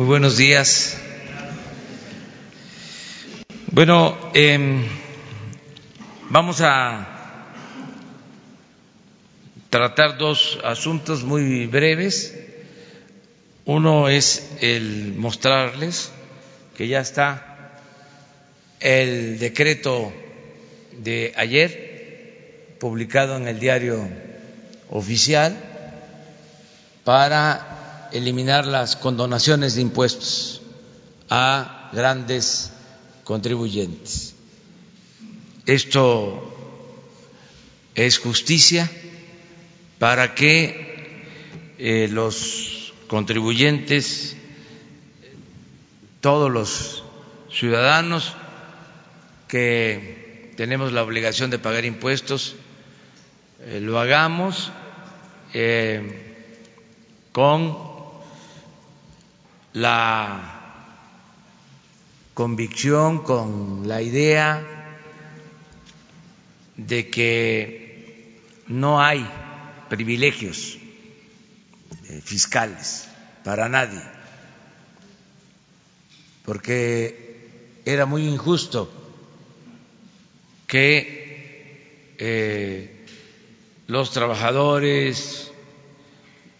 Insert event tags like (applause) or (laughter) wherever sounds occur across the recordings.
Muy buenos días. Bueno, eh, vamos a tratar dos asuntos muy breves. Uno es el mostrarles que ya está el decreto de ayer publicado en el diario oficial para eliminar las condonaciones de impuestos a grandes contribuyentes. Esto es justicia para que eh, los contribuyentes, todos los ciudadanos que tenemos la obligación de pagar impuestos, eh, lo hagamos eh, con la convicción, con la idea de que no hay privilegios eh, fiscales para nadie, porque era muy injusto que eh, los trabajadores,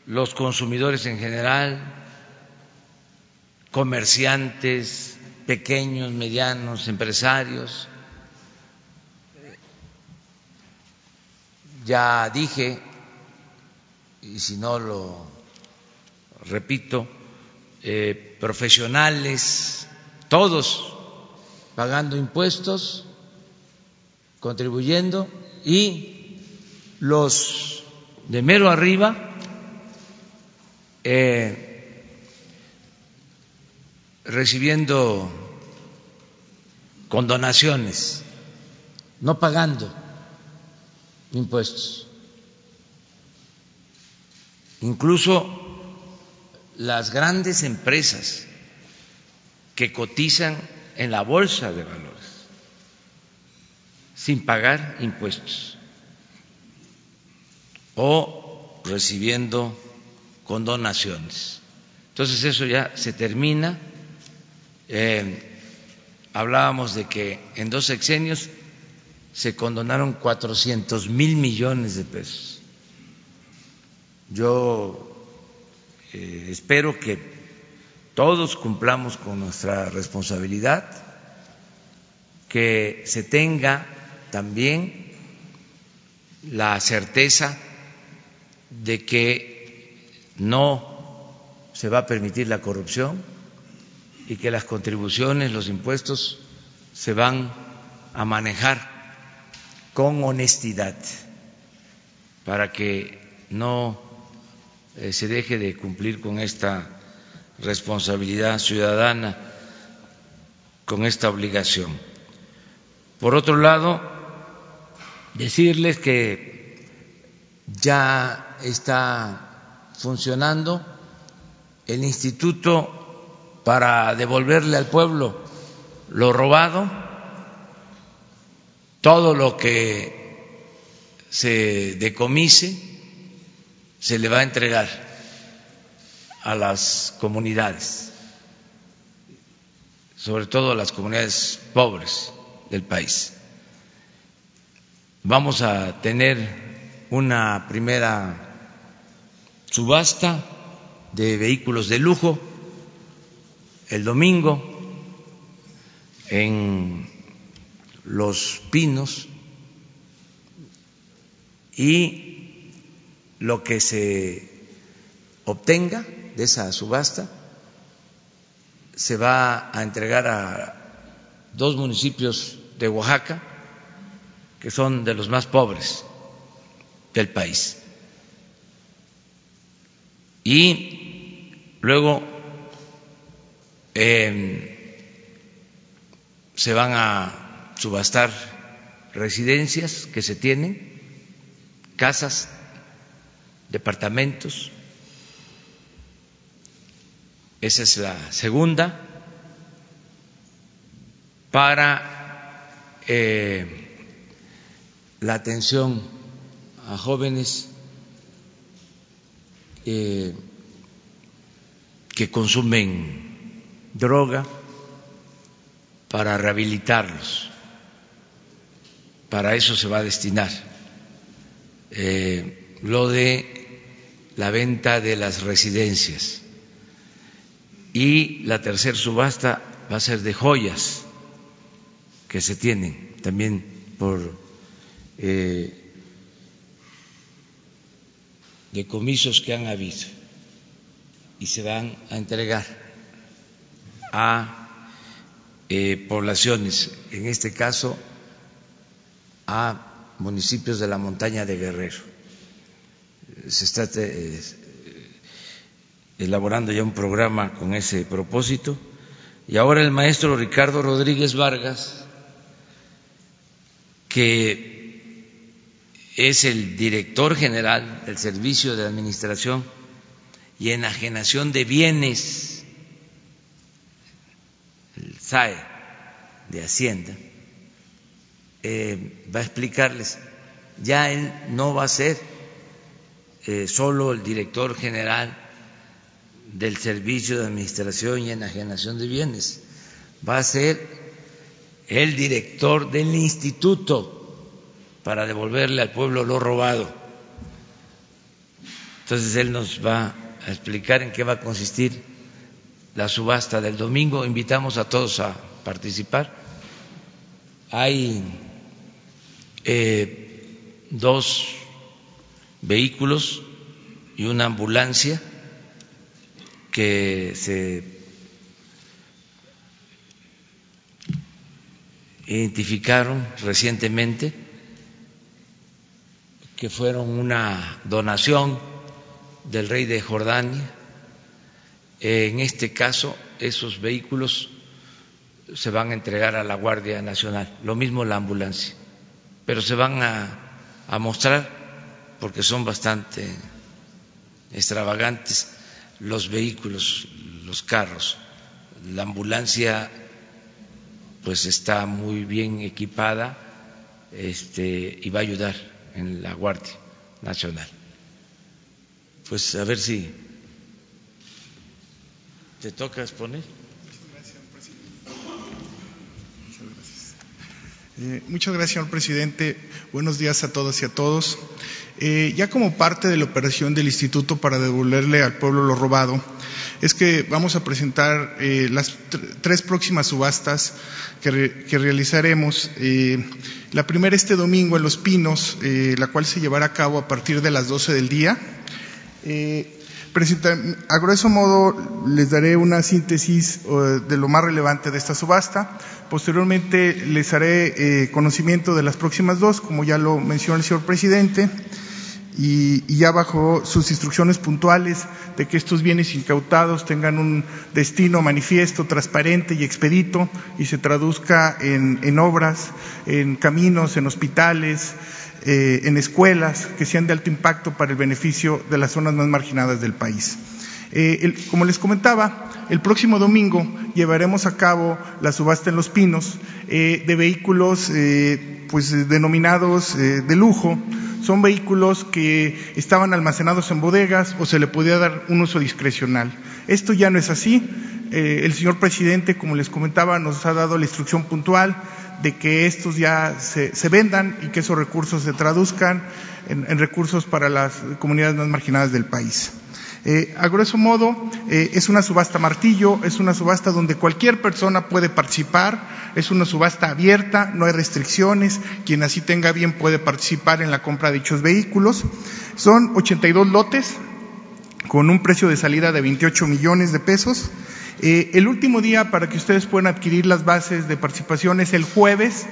los consumidores en general, comerciantes, pequeños, medianos, empresarios, ya dije y si no lo repito, eh, profesionales, todos pagando impuestos, contribuyendo y los de mero arriba eh, recibiendo condonaciones, no pagando impuestos incluso las grandes empresas que cotizan en la bolsa de valores sin pagar impuestos o recibiendo condonaciones. Entonces eso ya se termina. Eh, hablábamos de que en dos sexenios se condonaron 400 mil millones de pesos. Yo eh, espero que todos cumplamos con nuestra responsabilidad, que se tenga también la certeza de que no se va a permitir la corrupción y que las contribuciones, los impuestos se van a manejar con honestidad para que no eh, se deje de cumplir con esta responsabilidad ciudadana, con esta obligación. Por otro lado, decirles que ya está funcionando el instituto para devolverle al pueblo lo robado, todo lo que se decomise se le va a entregar a las comunidades, sobre todo a las comunidades pobres del país. Vamos a tener una primera subasta de vehículos de lujo el domingo en Los Pinos y lo que se obtenga de esa subasta se va a entregar a dos municipios de Oaxaca que son de los más pobres del país. Y luego em, se van a subastar residencias que se tienen, casas departamentos. Esa es la segunda para eh, la atención a jóvenes eh, que consumen droga para rehabilitarlos. Para eso se va a destinar. Eh, lo de la venta de las residencias. Y la tercera subasta va a ser de joyas que se tienen también por eh, decomisos que han habido y se van a entregar a eh, poblaciones, en este caso a municipios de la montaña de Guerrero. Se está eh, elaborando ya un programa con ese propósito y ahora el maestro Ricardo Rodríguez Vargas, que es el director general del Servicio de Administración y Enajenación de Bienes, SAE de Hacienda, eh, va a explicarles, ya él no va a ser eh, solo el director general del Servicio de Administración y Enajenación de Bienes, va a ser el director del instituto para devolverle al pueblo lo robado. Entonces él nos va a explicar en qué va a consistir la subasta del domingo. Invitamos a todos a participar. Hay eh, dos vehículos y una ambulancia que se identificaron recientemente, que fueron una donación del rey de Jordania. En este caso, esos vehículos se van a entregar a la Guardia Nacional, lo mismo la ambulancia, pero se van a, mostrar porque son bastante extravagantes los vehículos, los carros. La ambulancia pues está muy bien equipada este, y va a ayudar en la Guardia Nacional. Pues a ver si te toca exponer. Eh, muchas gracias, señor presidente. Buenos días a todas y a todos. Eh, ya como parte de la operación del Instituto para devolverle al pueblo lo robado, es que vamos a presentar eh, las tres próximas subastas que, realizaremos. la primera este domingo en Los Pinos, la cual se llevará a cabo a partir de las 12 del día a grueso modo les daré una síntesis de lo más relevante de esta subasta. Posteriormente les haré eh, conocimiento de las próximas dos, como ya lo mencionó el señor presidente, y, ya bajo sus instrucciones puntuales de que estos bienes incautados tengan un destino manifiesto, transparente y expedito y se traduzca en obras, en caminos, en hospitales, eh, en escuelas que sean de alto impacto para el beneficio de las zonas más marginadas del país. Eh, como les comentaba, el próximo domingo llevaremos a cabo la subasta en Los Pinos eh, de vehículos pues denominados de lujo. Son vehículos que estaban almacenados en bodegas o se le podía dar un uso discrecional. Esto ya no es así. el señor presidente, como les comentaba, nos ha dado la instrucción puntual de que estos ya se, vendan y que esos recursos se traduzcan en, recursos para las comunidades más marginadas del país. Eh, a grueso modo, eh, es una subasta martillo, es una subasta donde cualquier persona puede participar, es una subasta abierta, no hay restricciones, quien así tenga bien puede participar en la compra de dichos vehículos. Son 82 lotes con un precio de salida de 28 millones de pesos. Eh, el último día para que ustedes puedan adquirir las bases de participación es el jueves,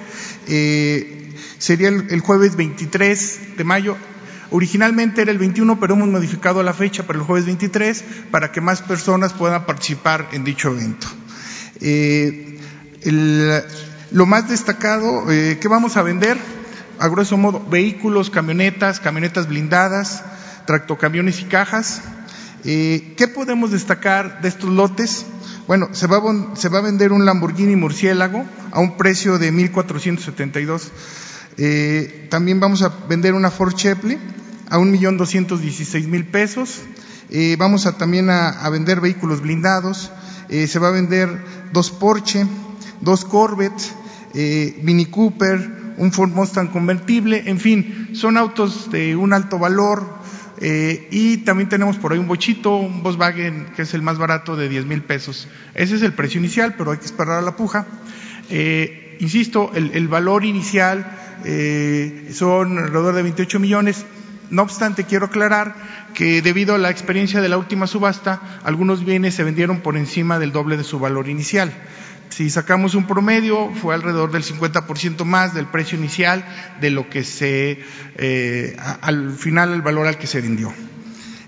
eh, sería el, jueves 23 de mayo. Originalmente era el 21, pero hemos modificado la fecha para el jueves 23 para que más personas puedan participar en dicho evento. Eh, lo más destacado que vamos a vender, a grueso modo, vehículos, camionetas, camionetas blindadas, tractocamiones y cajas. ¿Qué podemos destacar de estos lotes? Bueno, se va, a, a vender un Lamborghini Murciélago a un precio de 1.472. Eh, también vamos a vender una Ford Chepley a un millón doscientos dieciséis mil pesos. Eh, vamos a también a, vender vehículos blindados. Eh, se va a vender dos Porsche, dos Corvette, eh, Mini Cooper, un Ford Mustang convertible, en fin, son autos de un alto valor, eh, y también tenemos por ahí un bochito, un Volkswagen que es el más barato de 10 mil pesos. Ese es el precio inicial, pero hay que esperar a la puja. Eh, insisto, el, valor inicial eh, son alrededor de 28 millones. No obstante, quiero aclarar que debido a la experiencia de la última subasta, algunos bienes se vendieron por encima del doble de su valor inicial. Si sacamos un promedio, fue alrededor del 50% más del precio inicial de lo que se, eh, al final, el valor al que se vendió.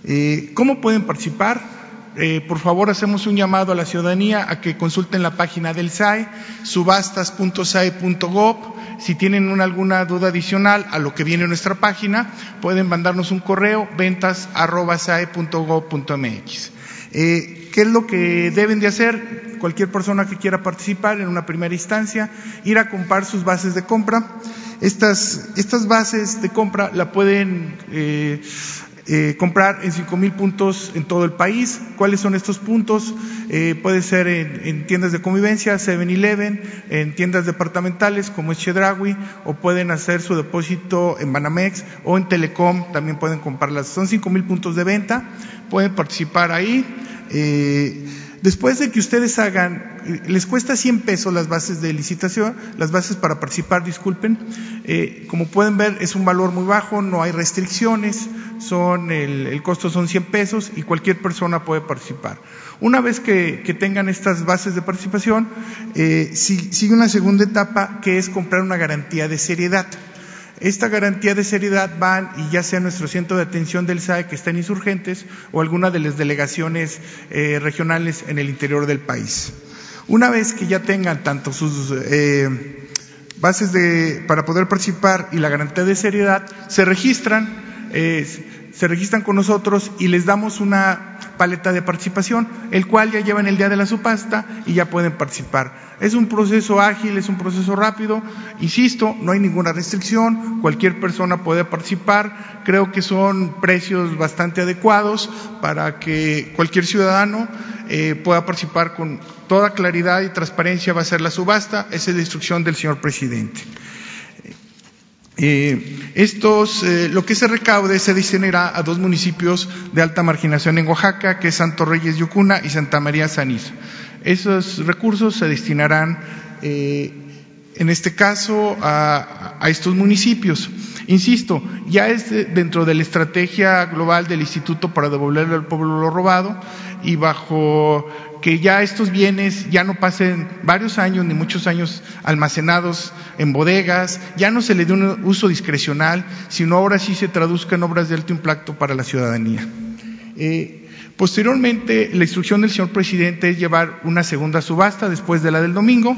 Eh, ¿Cómo pueden participar? Eh, por favor, hacemos un llamado a la ciudadanía a que consulten la página del SAE, subastas.sae.gov. Si tienen alguna duda adicional a lo que viene en nuestra página, pueden mandarnos un correo ventas.sae.gov.mx. ¿Qué es lo que deben de hacer? Cualquier persona que quiera participar en una primera instancia, ir a comprar sus bases de compra. Estas, estas bases de compra la pueden eh, eh, comprar en cinco mil puntos en todo el país. ¿Cuáles son estos puntos? Eh, puede ser en, tiendas de convivencia, 7-Eleven, en tiendas departamentales como es o pueden hacer su depósito en Banamex o en Telecom, también pueden comprarlas. Son cinco mil puntos de venta, pueden participar ahí. Eh, Después de que ustedes hagan, les cuesta 100 pesos las bases de licitación, las bases para participar, disculpen. Eh, como pueden ver, es un valor muy bajo, no hay restricciones, son el, costo son 100 pesos y cualquier persona puede participar. Una vez que, tengan estas bases de participación, eh, sigue una segunda etapa que es comprar una garantía de seriedad. Esta garantía de seriedad van y ya sea nuestro centro de atención del SAE que está en insurgentes o alguna de las delegaciones eh, regionales en el interior del país. Una vez que ya tengan tanto sus eh, bases de, para poder participar y la garantía de seriedad, se registran, eh, se registran con nosotros y les damos una paleta de participación, el cual ya llevan el día de la subasta y ya pueden participar. Es un proceso ágil, es un proceso rápido, insisto, no hay ninguna restricción, cualquier persona puede participar, creo que son precios bastante adecuados para que cualquier ciudadano eh, pueda participar con toda claridad y transparencia, va a ser la subasta, esa es la instrucción del señor presidente. Eh, estos, eh, lo que se recaude se destinará a dos municipios de alta marginación en Oaxaca, que es Santo Reyes Yucuna y Santa María Sanizo. Esos recursos se destinarán, eh, en este caso, a, a, estos municipios. Insisto, ya es dentro de la estrategia global del Instituto para devolverle al pueblo lo robado y bajo que ya estos bienes ya no pasen varios años ni muchos años almacenados en bodegas, ya no se le dé un uso discrecional, sino ahora sí se traduzca en obras de alto impacto para la ciudadanía. Eh, posteriormente, la instrucción del señor presidente es llevar una segunda subasta después de la del domingo.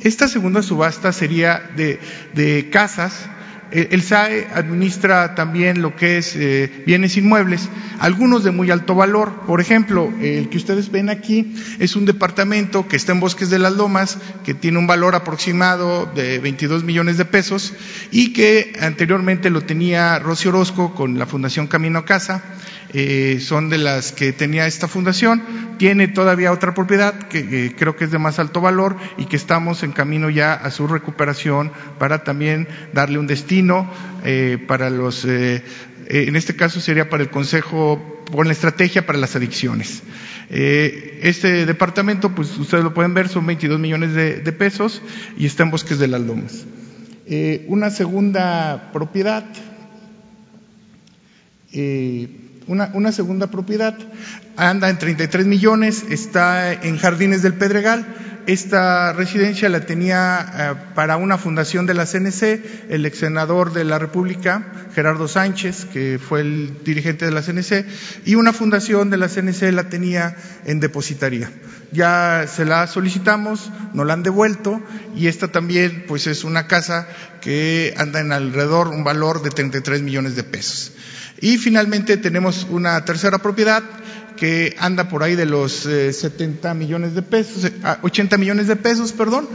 Esta segunda subasta sería de, de casas el SAE administra también lo que es eh, bienes inmuebles, algunos de muy alto valor. Por ejemplo, el que ustedes ven aquí es un departamento que está en Bosques de las Lomas, que tiene un valor aproximado de 22 millones de pesos y que anteriormente lo tenía Rocío Orozco con la Fundación Camino a Casa. Eh, son de las que tenía esta fundación. Tiene todavía otra propiedad que creo que es de más alto valor y que estamos en camino ya a su recuperación para también darle un destino eh, para los, eh, en este caso sería para el Consejo, con la estrategia para las adicciones. este departamento, pues ustedes lo pueden ver, son 22 millones de, pesos y está en Bosques de las Lomas. una segunda propiedad una, una, segunda propiedad, anda en 33 millones, está en Jardines del Pedregal. Esta residencia la tenía eh, para una fundación de la CNC, el ex senador de la República, Gerardo Sánchez, que fue el dirigente de la CNC, y una fundación de la CNC la tenía en depositaría. Ya se la solicitamos, nos la han devuelto, y esta también, pues es una casa que anda en alrededor un valor de 33 millones de pesos. Y finalmente tenemos una tercera propiedad que anda por ahí de los 70 eh, millones de pesos, 80 millones de pesos, perdón.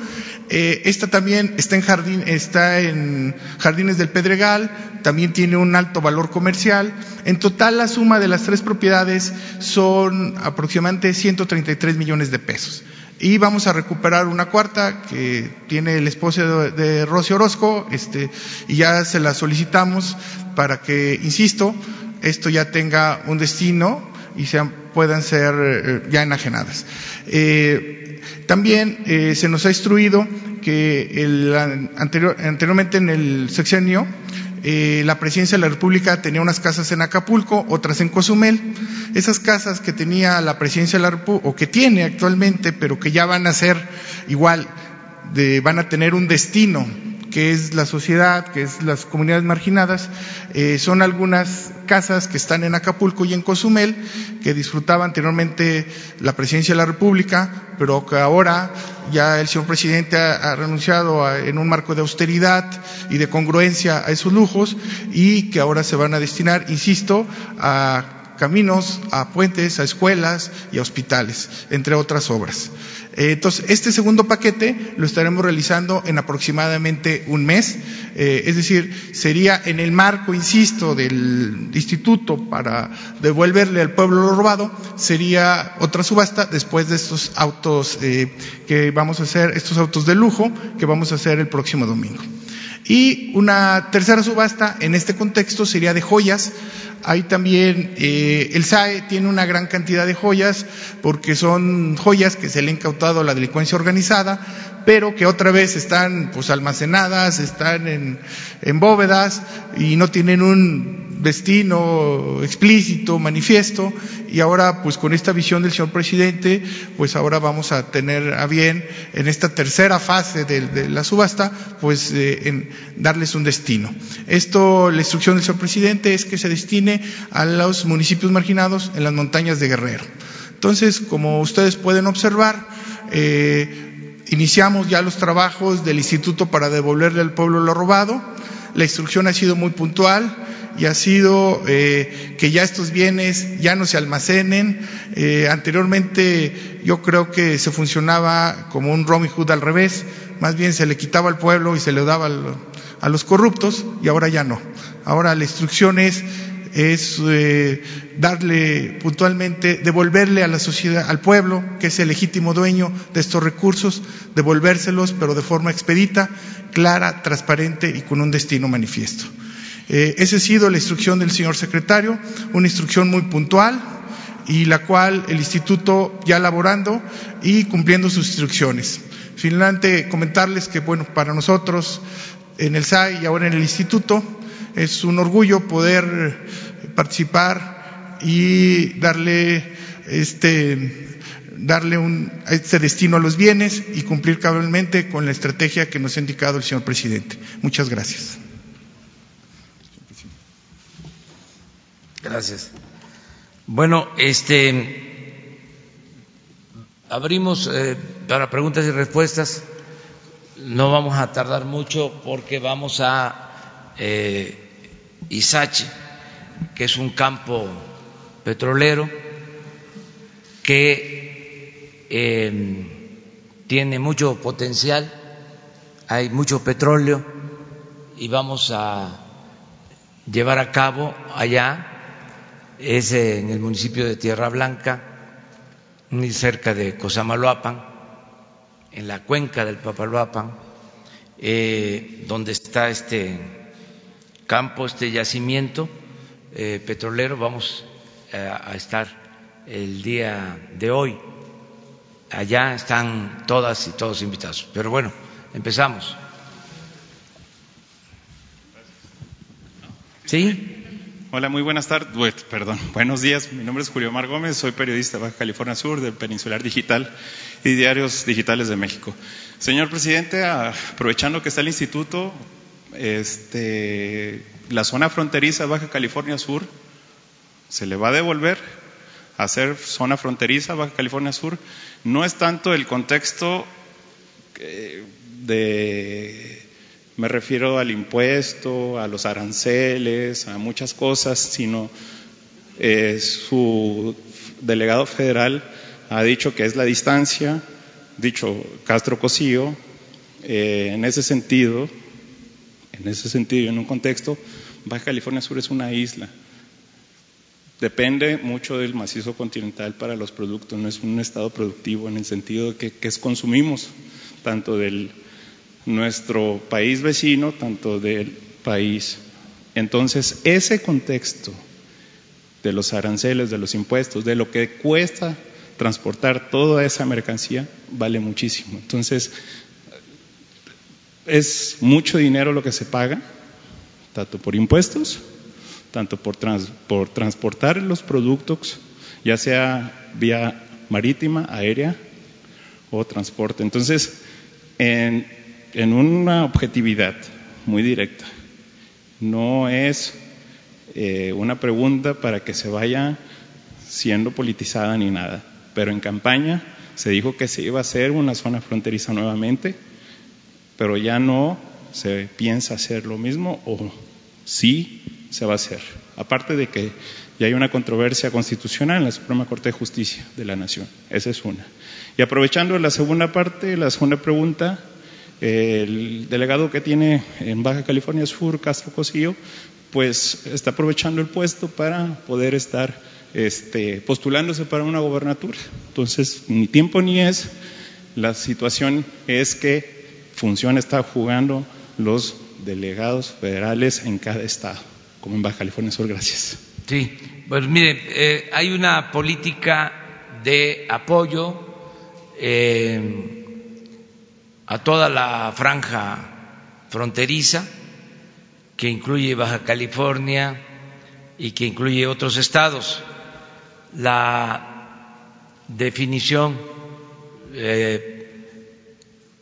Eh, esta también está en jardín, está en Jardines del Pedregal, también tiene un alto valor comercial. En total la suma de las tres propiedades son aproximadamente 133 millones de pesos. Y vamos a recuperar una cuarta que tiene el esposo de, de Rocío Orozco, este, y ya se la solicitamos para que, insisto, esto ya tenga un destino y sean, puedan ser eh, ya enajenadas. Eh, también eh, se nos ha instruido que el anterior, anteriormente en el sexenio eh, la presidencia de la República tenía unas casas en Acapulco, otras en Cozumel. Esas casas que tenía la presidencia de la República, o que tiene actualmente, pero que ya van a ser igual, de, van a tener un destino que es la sociedad, que es las comunidades marginadas, eh, son algunas casas que están en Acapulco y en Cozumel, que disfrutaba anteriormente la presidencia de la República, pero que ahora ya el señor presidente ha, renunciado en un marco de austeridad y de congruencia a esos lujos y que ahora se van a destinar, insisto, a caminos, a puentes, a escuelas y a hospitales, entre otras obras. Eh, entonces, este segundo paquete lo estaremos realizando en aproximadamente un mes, eh, es decir, sería en el marco, insisto, del instituto para devolverle al pueblo lo robado, sería otra subasta después de estos autos eh, que vamos a hacer, estos autos de lujo que vamos a hacer el próximo domingo. Y una tercera subasta en este contexto sería de joyas. Ahí también eh, el SAE tiene una gran cantidad de joyas porque son joyas que se le han incautado a la delincuencia organizada, pero que otra vez están pues almacenadas, están en, en bóvedas y no tienen un destino explícito, manifiesto, y ahora pues con esta visión del señor presidente, pues ahora vamos a tener a bien en esta tercera fase de, la subasta, pues eh, en darles un destino. Esto, la instrucción del señor presidente es que se destine a los municipios marginados en las montañas de Guerrero. Entonces, como ustedes pueden observar, eh, iniciamos ya los trabajos del instituto para devolverle al pueblo lo robado. La instrucción ha sido muy puntual y ha sido eh, que ya estos bienes ya no se almacenen. Eh, anteriormente yo creo que se funcionaba como un Robin Hood al revés, más bien se le quitaba al pueblo y se le daba a los corruptos y ahora ya no. Ahora la instrucción es es eh, darle puntualmente, devolverle a la sociedad, al pueblo, que es el legítimo dueño de estos recursos, devolvérselos, pero de forma expedita, clara, transparente y con un destino manifiesto. Eh, esa ha sido la instrucción del señor secretario, una instrucción muy puntual y la cual el instituto ya elaborando y cumpliendo sus instrucciones. Finalmente, comentarles que, bueno, para nosotros en el SAI y ahora en el instituto es un orgullo poder participar y darle este darle un, este destino a los bienes y cumplir cabalmente con la estrategia que nos ha indicado el señor presidente. Muchas gracias. Gracias. Bueno, este abrimos eh, para preguntas y respuestas. No vamos a tardar mucho porque vamos a eh, Isache, que es un campo petrolero que em, tiene mucho potencial, hay mucho petróleo y vamos a llevar a cabo allá es en el municipio de Tierra Blanca, muy cerca de Cosamaloapan, en la cuenca del Papaloapan, eh, donde está este campo, este yacimiento eh, petrolero. Vamos eh, a estar el día de hoy. Allá están todas y todos invitados. Pero bueno, empezamos. ¿Sí? Hola, muy buenas tardes. Perdón, buenos días. Mi nombre es Julio Mar Gómez, soy periodista de Baja California Sur del Peninsular Digital y Diarios Digitales de México. Señor presidente, aprovechando que está el instituto, este, la zona fronteriza Baja California Sur se le va a devolver a ser zona fronteriza Baja California Sur. No es tanto el contexto eh, de me refiero al impuesto, a los aranceles, a muchas cosas, sino eh, su delegado federal ha dicho que es la distancia, dicho Castro Cosío, eh, en ese sentido, en ese sentido, en un contexto, Baja California Sur es una isla. Depende mucho del macizo continental para los productos, no es un estado productivo en el sentido de que, que consumimos tanto del nuestro país vecino, tanto del país. Entonces, ese contexto de los aranceles, de los impuestos, de lo que cuesta transportar toda esa mercancía, vale muchísimo. Entonces, es mucho dinero lo que se paga, tanto por impuestos, tanto por, por transportar los productos, ya sea vía marítima, aérea o transporte. Entonces, en, en una objetividad muy directa, no es eh, una pregunta para que se vaya siendo politizada ni nada, pero en campaña se dijo que se iba a hacer una zona fronteriza nuevamente pero ya no se piensa hacer lo mismo o sí se va a hacer. Aparte de que ya hay una controversia constitucional en la Suprema Corte de Justicia de la Nación. Esa es una. Y aprovechando la segunda parte, la segunda pregunta, el delegado que tiene en Baja California Sur, Castro Cosillo, pues está aprovechando el puesto para poder estar este, postulándose para una gobernatura. Entonces, ni tiempo ni es. La situación es que función está jugando los delegados federales en cada estado, como en Baja California Sur. Gracias. Sí, pues mire, eh, hay una política de apoyo eh, a toda la franja fronteriza que incluye Baja California y que incluye otros estados. La definición eh,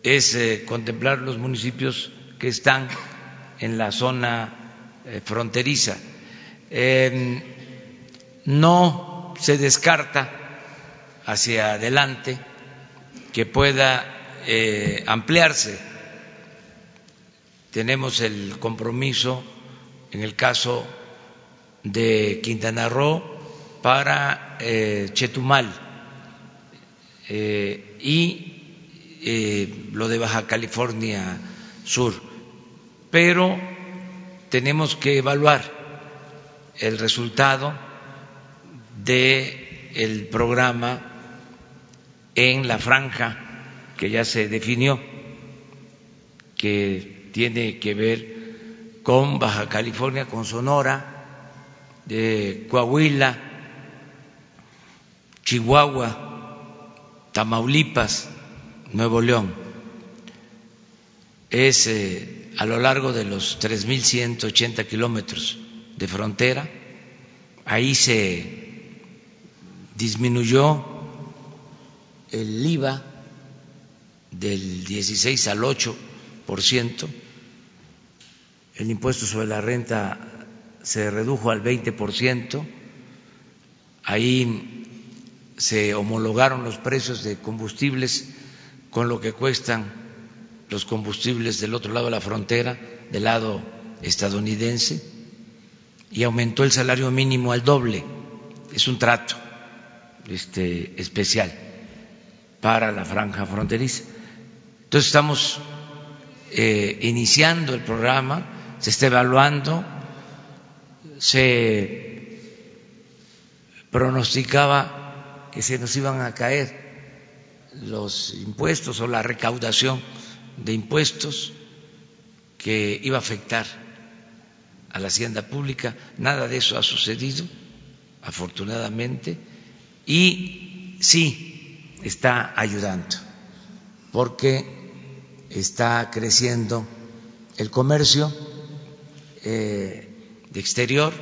es eh, contemplar los municipios que están en la zona eh, fronteriza. Em, no se descarta hacia adelante que pueda eh, ampliarse. Tenemos el compromiso, en el caso de Quintana Roo, para Chetumal y eh, lo de Baja California Sur, pero tenemos que evaluar el resultado de el programa en la franja que ya se definió, que tiene que ver con Baja California, con Sonora, de Coahuila, Chihuahua, Tamaulipas, Nuevo León. Es eh, a lo largo de los 3.180 kilómetros de frontera. Ahí se disminuyó el IVA del 16 al 8 por ciento, el impuesto sobre la renta se redujo al 20 por ciento, ahí se homologaron los precios de combustibles con lo que cuestan los combustibles del otro lado de la frontera, del lado estadounidense, y aumentó el salario mínimo al doble. Es un trato este, especial para la franja fronteriza. Entonces estamos eh, iniciando el programa, se está evaluando, se pronosticaba que se nos iban a caer los impuestos o la recaudación de impuestos que iba a afectar a la hacienda pública. Nada de eso ha sucedido, afortunadamente, y sí está ayudando, porque está creciendo el comercio eh, de exterior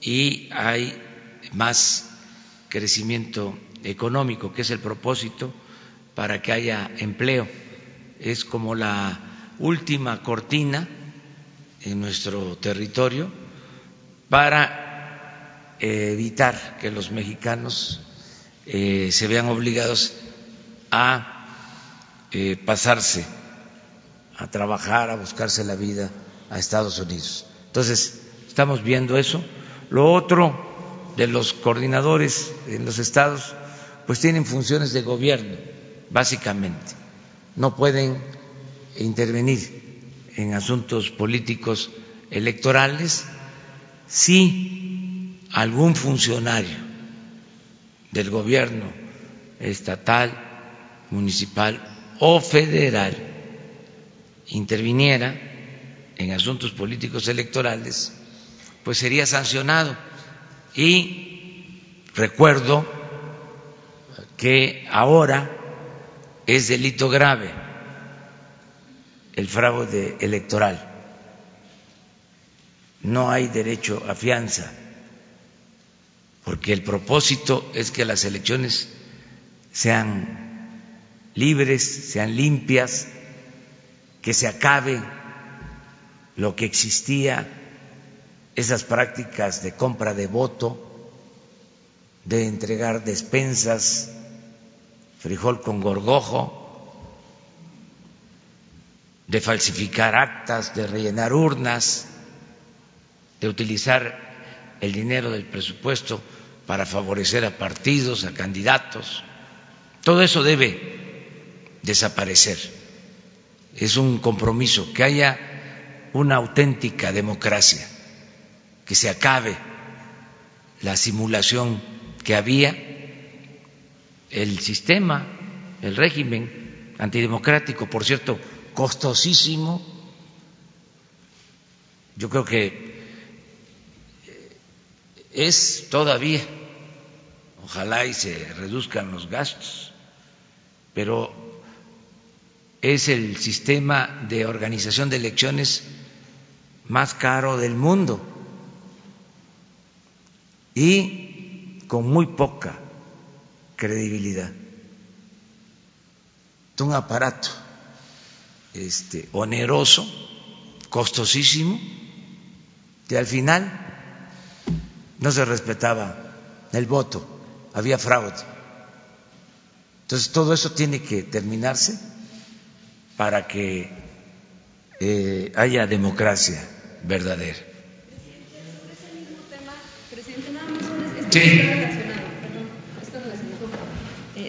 y hay más crecimiento económico, que es el propósito para que haya empleo. Es como la última cortina en nuestro territorio para evitar que los mexicanos eh, se vean obligados a eh, pasarse a trabajar, a buscarse la vida a Estados Unidos. Entonces, estamos viendo eso. Lo otro de los coordinadores en los estados pues tienen funciones de gobierno, básicamente. No pueden intervenir en asuntos políticos electorales si algún funcionario del gobierno estatal, municipal o federal interviniera en asuntos políticos electorales, pues sería sancionado. Y recuerdo que ahora es delito grave el fraude electoral. No hay derecho a fianza, porque el propósito es que las elecciones sean libres, sean limpias, que se acabe lo que existía, esas prácticas de compra de voto, de entregar despensas, frijol con gorgojo, de falsificar actas, de rellenar urnas, de utilizar el dinero del presupuesto para favorecer a partidos, a candidatos. Todo eso debe desaparecer. Es un compromiso, que haya una auténtica democracia, que se acabe la simulación que había el sistema, el régimen antidemocrático, por cierto, costosísimo. Yo creo que es todavía, ojalá y se reduzcan los gastos, pero es el sistema de organización de elecciones más caro del mundo y con muy poca credibilidad. Un aparato este, oneroso, costosísimo, que al final no se respetaba el voto, había fraude. Entonces todo eso tiene que terminarse para que eh, haya democracia verdadera. Sí.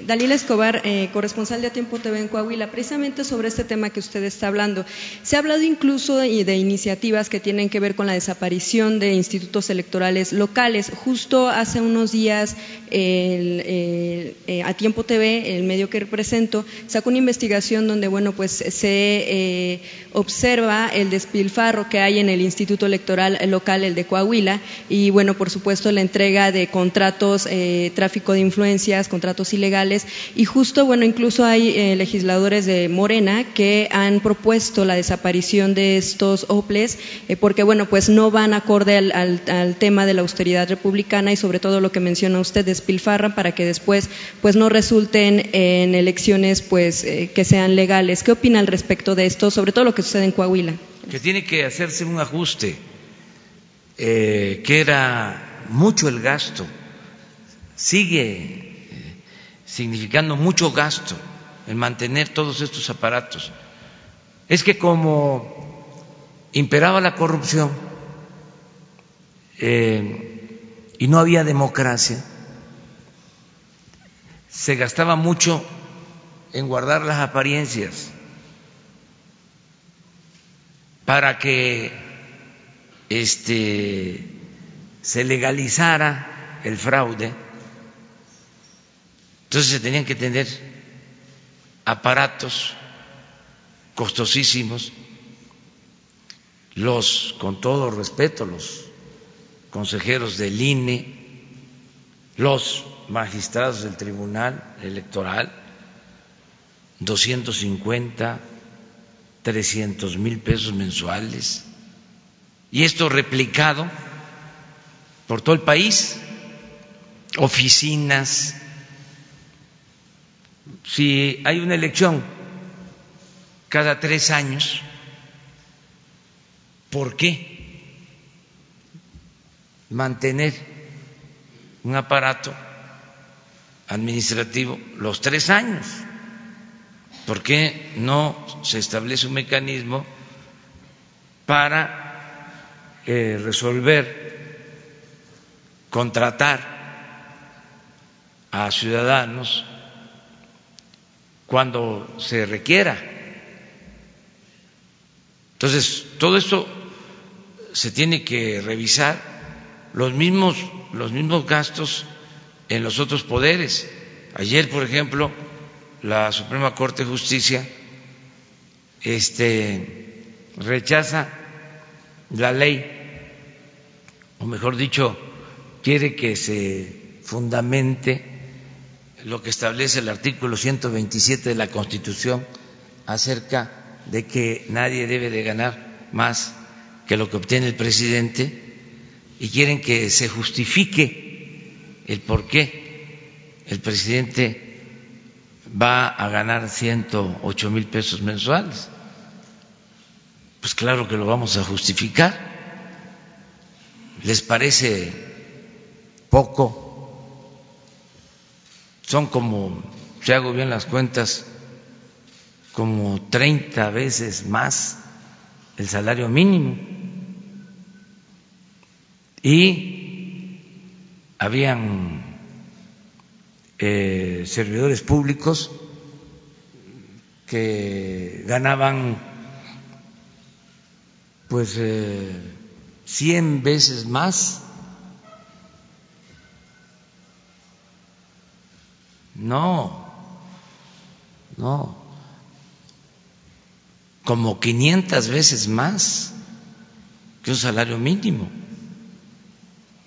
Dalila Escobar, eh, corresponsal de A Tiempo TV en Coahuila, precisamente sobre este tema que usted está hablando. Se ha hablado incluso de, iniciativas que tienen que ver con la desaparición de institutos electorales locales. Justo hace unos días, eh, A Tiempo TV, el medio que represento, sacó una investigación donde, bueno, pues se eh, observa el despilfarro que hay en el Instituto Electoral Local, el de Coahuila, y, bueno, por supuesto, la entrega de contratos, tráfico de influencias, contratos ilegales y justo, bueno, incluso hay eh, legisladores de Morena que han propuesto la desaparición de estos OPLES eh, porque, bueno, pues no van acorde al, tema de la austeridad republicana y sobre todo lo que menciona usted, despilfarra para que después pues no resulten en elecciones pues eh, que sean legales. ¿Qué opina al respecto de esto, sobre todo lo que sucede en Coahuila? Que tiene que hacerse un ajuste, que era mucho el gasto, sigue significando mucho gasto en mantener todos estos aparatos. Es que como imperaba la corrupción eh, y no había democracia, se gastaba mucho en guardar las apariencias para que este se legalizara el fraude entonces se tenían que tener aparatos costosísimos, los, con todo respeto, los consejeros del INE, los magistrados del Tribunal Electoral, 250, 300 mil pesos mensuales, y esto replicado por todo el país, oficinas, si hay una elección cada tres años, ¿por qué mantener un aparato administrativo los tres años? ¿Por qué no se establece un mecanismo para eh, resolver contratar a ciudadanos cuando se requiera. Entonces, todo esto se tiene que revisar, los mismos, los mismos gastos en los otros poderes. Ayer, por ejemplo, la Suprema Corte de Justicia este, rechaza la ley, o mejor dicho, quiere que se fundamente lo que establece el artículo 127 de la Constitución acerca de que nadie debe de ganar más que lo que obtiene el presidente y quieren que se justifique el por qué el presidente va a ganar 108 mil pesos mensuales. Pues claro que lo vamos a justificar. ¿Les parece poco? Son como, si hago bien las cuentas, como 30 veces más el salario mínimo. Y habían eh, servidores públicos que ganaban pues eh, 100 veces más. No, no, como 500 veces más que un salario mínimo.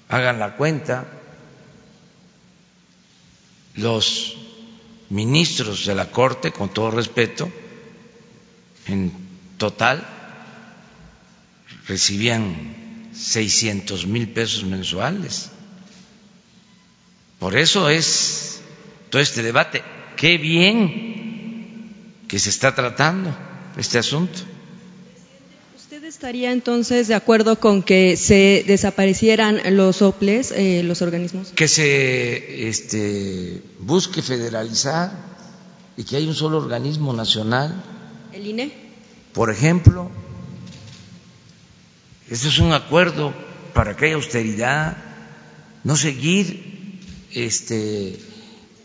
Hagan la cuenta. Los ministros de la Corte, con todo respeto, en total recibían 600 mil pesos mensuales. Por eso es todo este debate. Qué bien que se está tratando este asunto. ¿Usted estaría entonces de acuerdo con que se desaparecieran los OPLES, eh, los organismos? Que se este, busque federalizar y que haya un solo organismo nacional. ¿El INE? Por ejemplo, este es un acuerdo para que haya austeridad, no seguir este,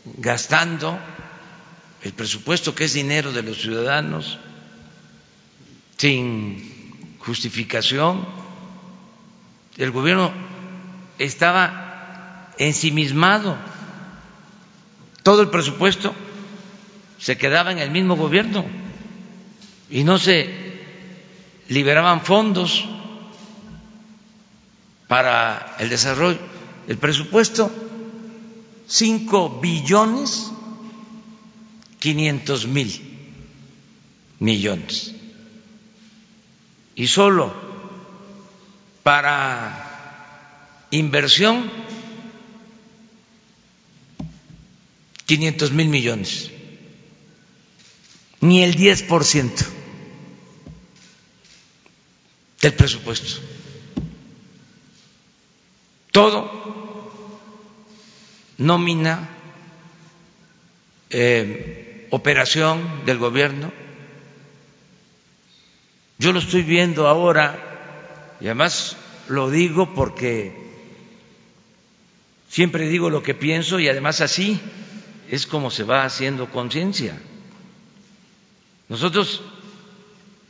gastando el presupuesto que es dinero de los ciudadanos sin justificación. El gobierno estaba ensimismado. Todo el presupuesto se quedaba en el mismo gobierno y no se liberaban fondos para el desarrollo. El presupuesto, cinco billones quinientos mil millones y solo para inversión 500 mil millones, ni el 10 por ciento del presupuesto. Todo nómina, eh, operación del gobierno yo lo estoy viendo ahora y además lo digo porque siempre digo lo que pienso y además así es como se va haciendo conciencia. Nosotros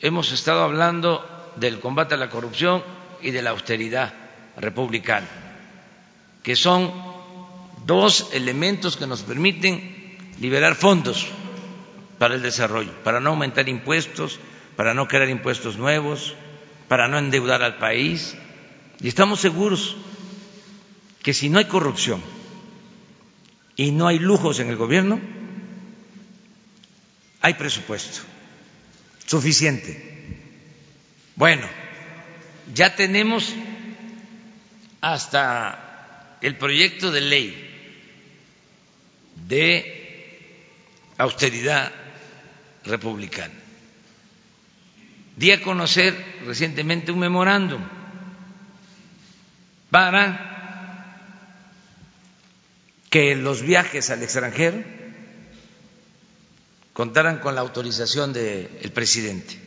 hemos estado hablando del combate a la corrupción y de la austeridad republicana, que son dos elementos que nos permiten liberar fondos para el desarrollo, para no aumentar impuestos, para no crear impuestos nuevos, para no endeudar al país. Y estamos seguros que si no hay corrupción y no hay lujos en el gobierno, hay presupuesto suficiente. Bueno, ya tenemos hasta el proyecto de ley de austeridad republicana di a conocer recientemente un memorándum para que los viajes al extranjero contaran con la autorización del presidente.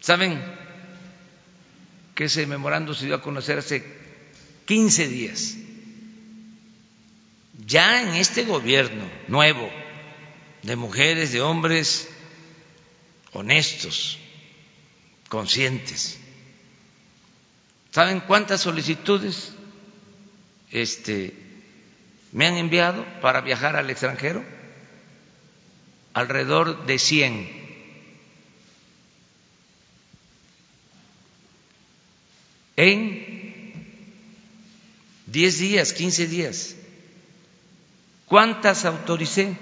¿Saben que ese memorándum se dio a conocer hace 15 días. Ya en este gobierno nuevo, de mujeres, de hombres honestos, conscientes. ¿Saben cuántas solicitudes este, me han enviado para viajar al extranjero? Alrededor de 100. En 10 días, 15 días. ¿Cuántas autoricé?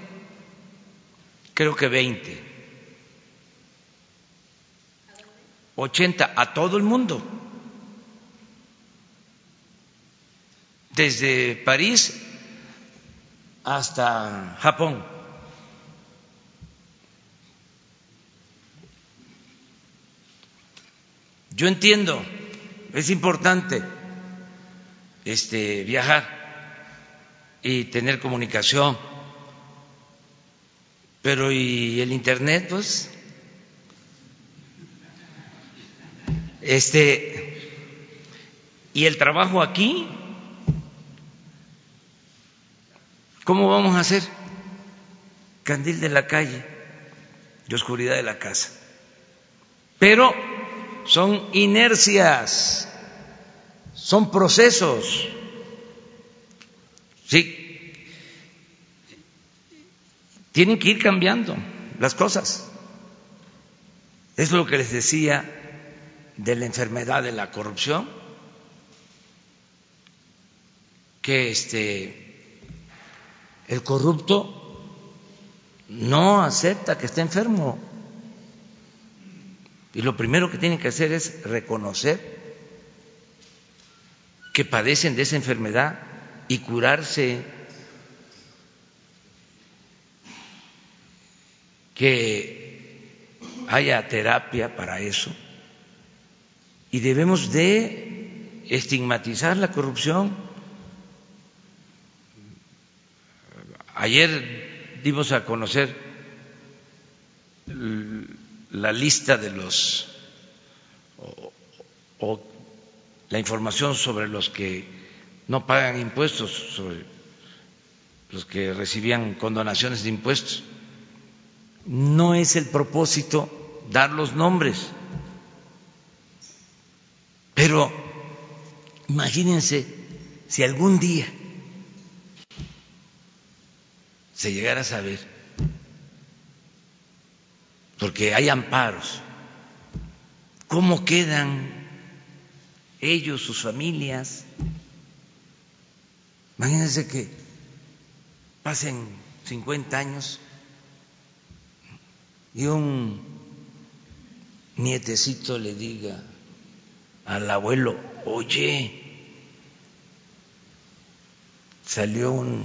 Creo que 20. 80 a todo el mundo. Desde París hasta Japón. Yo entiendo, es importante este viajar y tener comunicación pero ¿y el internet pues? Este ¿y el trabajo aquí? ¿Cómo vamos a hacer? Candil de la calle y oscuridad de la casa. Pero son inercias, son procesos. Sí, tienen que ir cambiando las cosas. Es lo que les decía de la enfermedad de la corrupción, que este el corrupto no acepta que esté enfermo. Y lo primero que tienen que hacer es reconocer que padecen de esa enfermedad y curarse que haya terapia para eso y debemos de estigmatizar la corrupción. Ayer dimos a conocer la lista de los o, la información sobre los que no pagan impuestos, sobre los que recibían condonaciones de impuestos no es el propósito dar los nombres. Pero imagínense si algún día se llegara a saber, porque hay amparos, cómo quedan ellos, sus familias. Imagínense que pasen 50 años y un nietecito le diga al abuelo, oye, salió una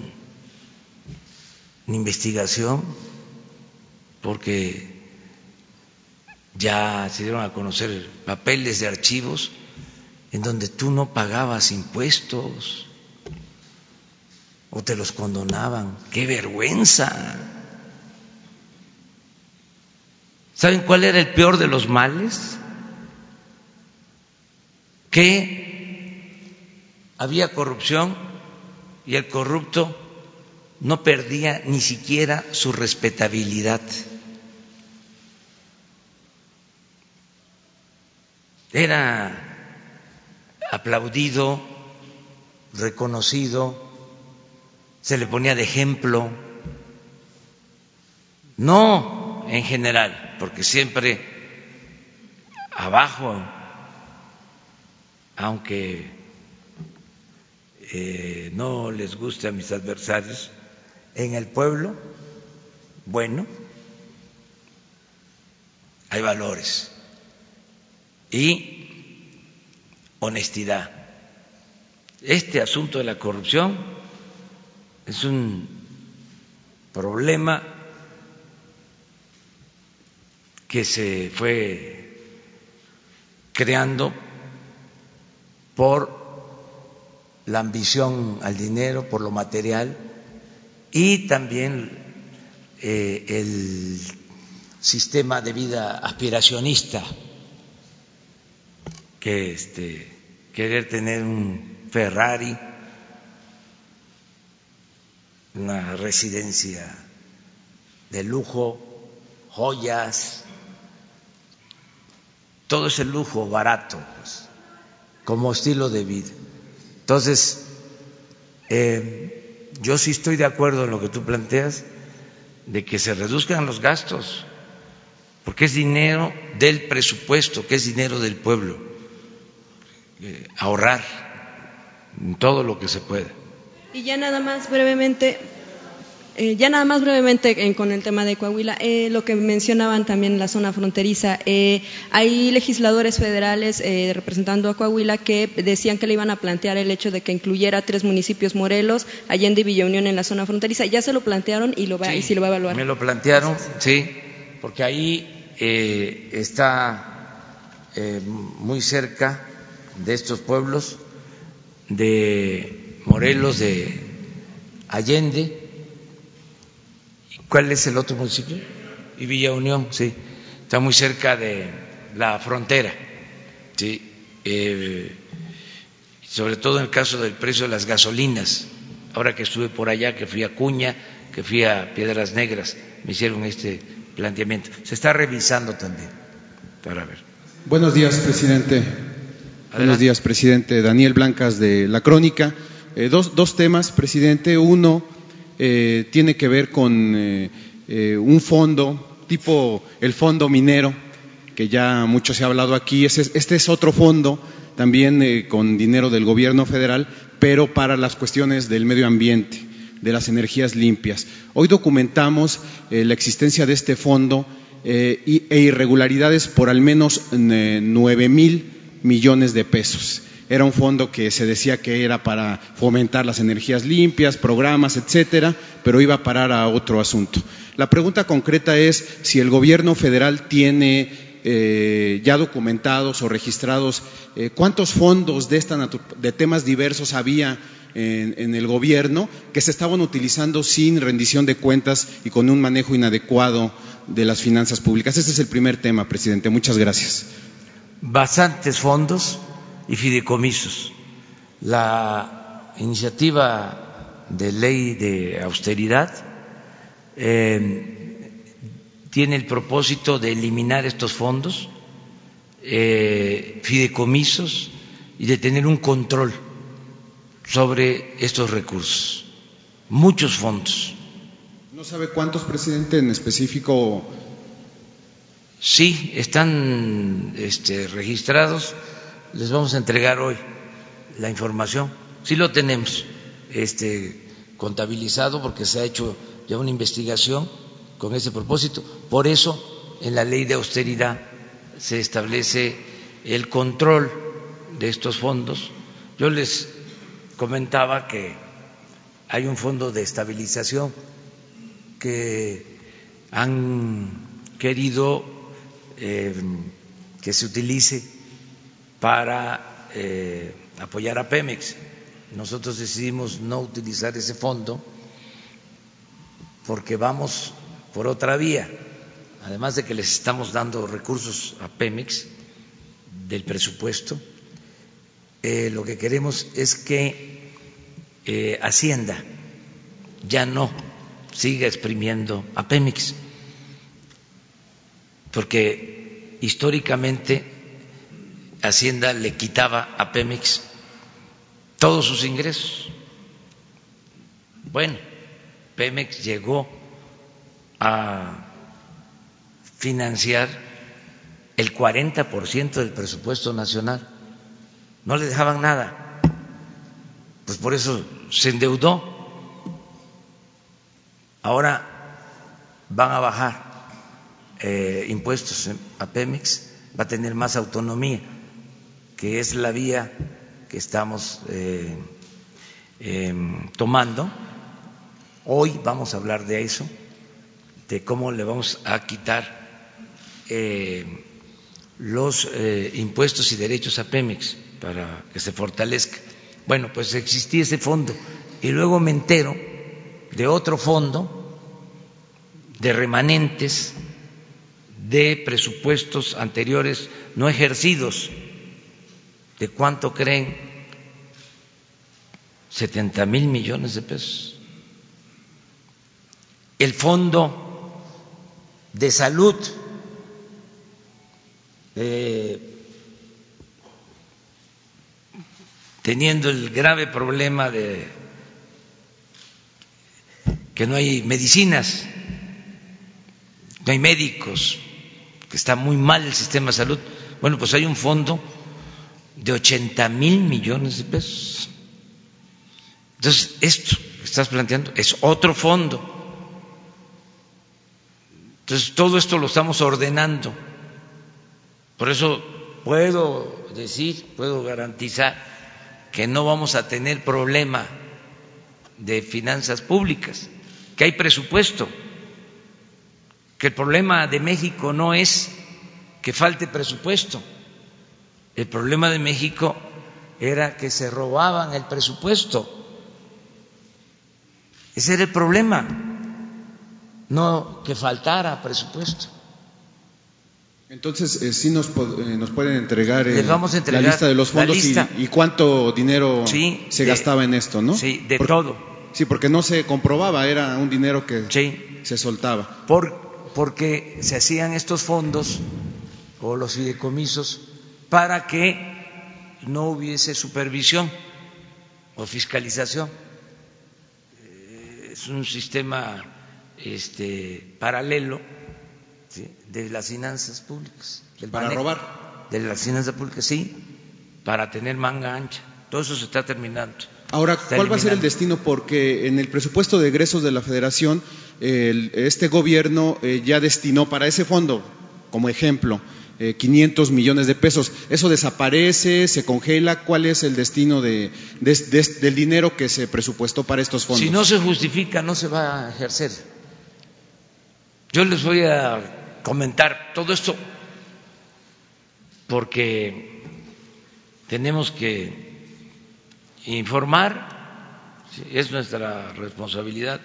investigación porque ya se dieron a conocer papeles de archivos en donde tú no pagabas impuestos o te los condonaban. ¡Qué vergüenza! ¿Saben cuál era el peor de los males? Que había corrupción y el corrupto no perdía ni siquiera su respetabilidad. Era aplaudido, reconocido, se le ponía de ejemplo. No en general, porque siempre abajo, aunque eh, no les guste a mis adversarios, en el pueblo, bueno, hay valores y honestidad. Este asunto de la corrupción es un problema que se fue creando por la ambición al dinero, por lo material y también eh, el sistema de vida aspiracionista, que este, querer tener un Ferrari, una residencia de lujo, joyas, todo ese lujo barato, pues, como estilo de vida. Entonces, eh, yo sí estoy de acuerdo en lo que tú planteas, de que se reduzcan los gastos, porque es dinero del presupuesto, que es dinero del pueblo, eh, ahorrar en todo lo que se pueda. Y ya nada más brevemente, eh, ya nada más brevemente con el tema de Coahuila, eh, lo que mencionaban también la zona fronteriza, eh, hay legisladores federales representando a Coahuila que decían que le iban a plantear el hecho de que incluyera tres municipios Morelos, Allende y Villa Unión en la zona fronteriza. Ya se lo plantearon y, lo va, y sí lo va a evaluar. Me lo plantearon, sí, porque ahí está muy cerca de estos pueblos, de Morelos, de Allende ¿Cuál es el otro municipio? Y Villa Unión, sí. Está muy cerca de la frontera. Sí. Eh, sobre todo en el caso del precio de las gasolinas. Ahora que estuve por allá, que fui a Cuña, que fui a Piedras Negras, me hicieron este planteamiento. Se está revisando también para ver. Buenos días, presidente. Buenos días, presidente. Daniel Blancas de La Crónica. Eh, dos, temas, presidente. Uno eh, tiene que ver con eh, un fondo tipo el fondo minero, que ya mucho se ha hablado aquí. Este es otro fondo también con dinero del gobierno federal, pero para las cuestiones del medio ambiente, de las energías limpias. Hoy documentamos la existencia de este fondo e irregularidades por al menos nueve mil millones de pesos. Era un fondo que se decía que era para fomentar las energías limpias, programas, etcétera, pero iba a parar a otro asunto. La pregunta concreta es si el gobierno federal tiene eh, ya documentados o registrados eh, cuántos fondos de, esta de temas diversos había en, en, el gobierno que se estaban utilizando sin rendición de cuentas y con un manejo inadecuado de las finanzas públicas. Ese es el primer tema, presidente. Muchas gracias. Bastantes fondos y fideicomisos. La iniciativa de ley de austeridad eh, tiene el propósito de eliminar estos fondos, eh, fideicomisos y de tener un control sobre estos recursos. Muchos fondos. ¿No sabe cuántos, presidente, en específico? Sí, están este, registrados les vamos a entregar hoy la información. Sí lo tenemos este, contabilizado porque se ha hecho ya una investigación con ese propósito. Por eso en la ley de austeridad se establece el control de estos fondos. Yo les comentaba que hay un fondo de estabilización que han querido eh, que se utilice para eh, apoyar a Pemex. Nosotros decidimos no utilizar ese fondo porque vamos por otra vía. Además de que les estamos dando recursos a Pemex del presupuesto, eh, lo que queremos es que eh, Hacienda ya no siga exprimiendo a Pemex, porque históricamente Hacienda le quitaba a Pemex todos sus ingresos. Bueno, Pemex llegó a financiar el 40% del presupuesto nacional. No le dejaban nada. Pues por eso se endeudó. Ahora van a bajar eh, impuestos a Pemex, va a tener más autonomía que es la vía que estamos eh, em, tomando. Hoy vamos a hablar de eso, de cómo le vamos a quitar eh, los eh, impuestos y derechos a Pemex para que se fortalezca. Bueno, pues existía ese fondo y luego me entero de otro fondo de remanentes de presupuestos anteriores no ejercidos de cuánto creen 70 mil millones de pesos. El fondo de salud, teniendo el grave problema de que no hay medicinas, no hay médicos, que está muy mal el sistema de salud. Bueno, pues hay un fondo de 80 mil millones de pesos. Entonces, esto que estás planteando es otro fondo. Entonces, todo esto lo estamos ordenando. Por eso puedo decir, puedo garantizar que no vamos a tener problema de finanzas públicas, que hay presupuesto, que el problema de México no es que falte presupuesto, el problema de México era que se robaban el presupuesto. Ese era el problema, no que faltara presupuesto. Entonces, eh, sí nos, eh, nos, pueden entregar, eh, la lista de los fondos y, cuánto dinero se gastaba en esto, ¿no? Sí, de todo. Sí, porque no se comprobaba, era un dinero que se soltaba. Por, porque se hacían estos fondos o los fideicomisos para que no hubiese supervisión o fiscalización es un sistema este, paralelo de las finanzas públicas. para robar. De las finanzas públicas, sí, para tener manga ancha. Todo eso se está terminando. Ahora, ¿cuál va a ser el destino? Porque en el presupuesto de egresos de la Federación, este gobierno eh, ya destinó para ese fondo, como ejemplo, 500 eh, millones de pesos. ¿Eso desaparece, se congela? ¿Cuál es el destino de, del dinero que se presupuestó para estos fondos? Si no se justifica, no se va a ejercer. Yo les voy a comentar todo esto porque tenemos que informar, es nuestra responsabilidad.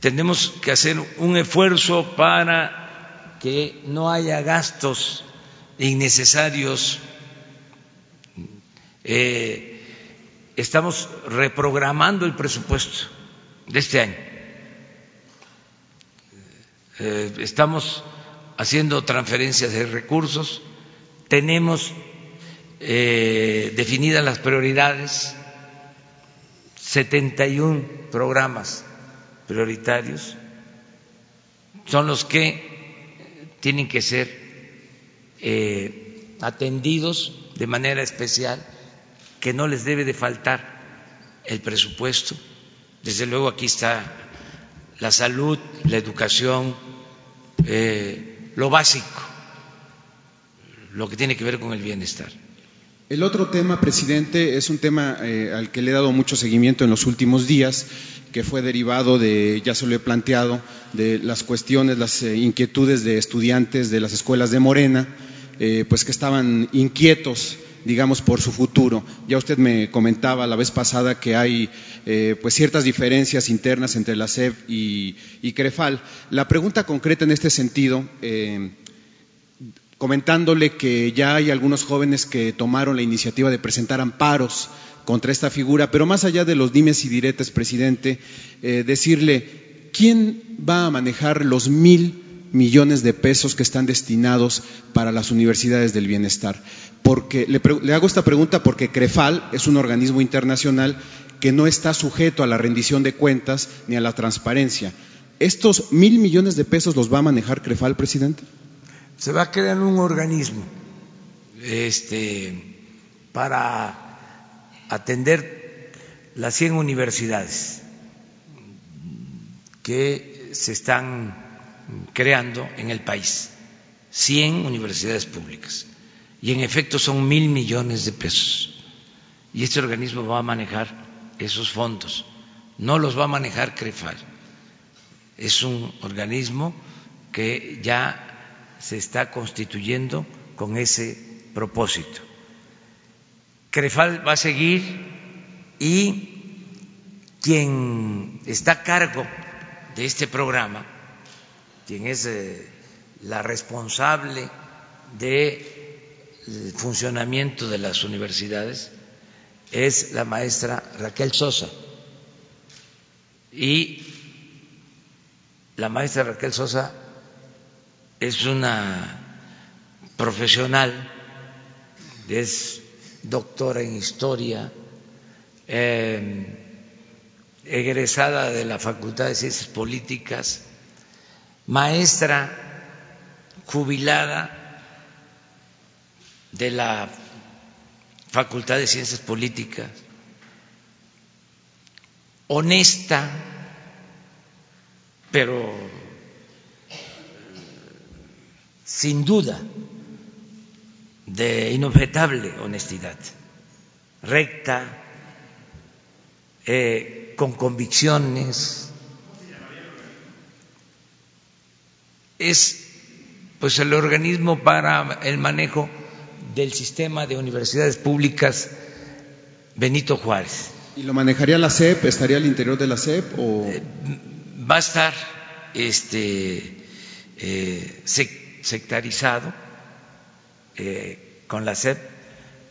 Tenemos que hacer un esfuerzo para que no haya gastos innecesarios. Eh, estamos reprogramando el presupuesto de este año. Eh, estamos haciendo transferencias de recursos, tenemos eh, definidas las prioridades, 71 programas prioritarios son los que tienen que ser eh, atendidos de manera especial, que no les debe de faltar el presupuesto. Desde luego aquí está la salud, la educación, eh, lo básico, lo que tiene que ver con el bienestar. El otro tema, presidente, es un tema eh, al que le he dado mucho seguimiento en los últimos días, que fue derivado de, ya se lo he planteado, de las cuestiones, las eh, inquietudes de estudiantes de las escuelas de Morena, eh, pues que estaban inquietos digamos, por su futuro. Ya usted me comentaba la vez pasada que hay pues ciertas diferencias internas entre la SEP y, y, CREFAL. La pregunta concreta en este sentido, comentándole que ya hay algunos jóvenes que tomaron la iniciativa de presentar amparos contra esta figura, pero más allá de los dimes y diretes, presidente, eh, decirle, ¿quién va a manejar los mil millones de pesos que están destinados para las universidades del bienestar? Porque le, le hago esta pregunta porque CREFAL es un organismo internacional que no está sujeto a la rendición de cuentas ni a la transparencia. ¿Estos mil millones de pesos los va a manejar CREFAL, presidente? Se va a crear un organismo este, para atender las 100 universidades que se están creando en el país, 100 universidades públicas. Y en efecto son mil millones de pesos. Y este organismo va a manejar esos fondos, no los va a manejar CREFAL. Es un organismo que ya se está constituyendo con ese propósito. Crefal va a seguir y quien está a cargo de este programa, quien es eh, la responsable del funcionamiento de las universidades, es la maestra Raquel Sosa. Y la maestra Raquel Sosa es una profesional, es doctora en historia, eh, egresada de la Facultad de Ciencias Políticas, maestra jubilada de la Facultad de Ciencias Políticas, honesta, pero sin duda de inobjetable honestidad, recta, eh, con convicciones. Es pues el organismo para el manejo del sistema de universidades públicas Benito Juárez. ¿Y lo manejaría la SEP? ¿Estaría al interior de la SEP? O... Eh, va a estar este, eh, sectarizado eh, con la SEP.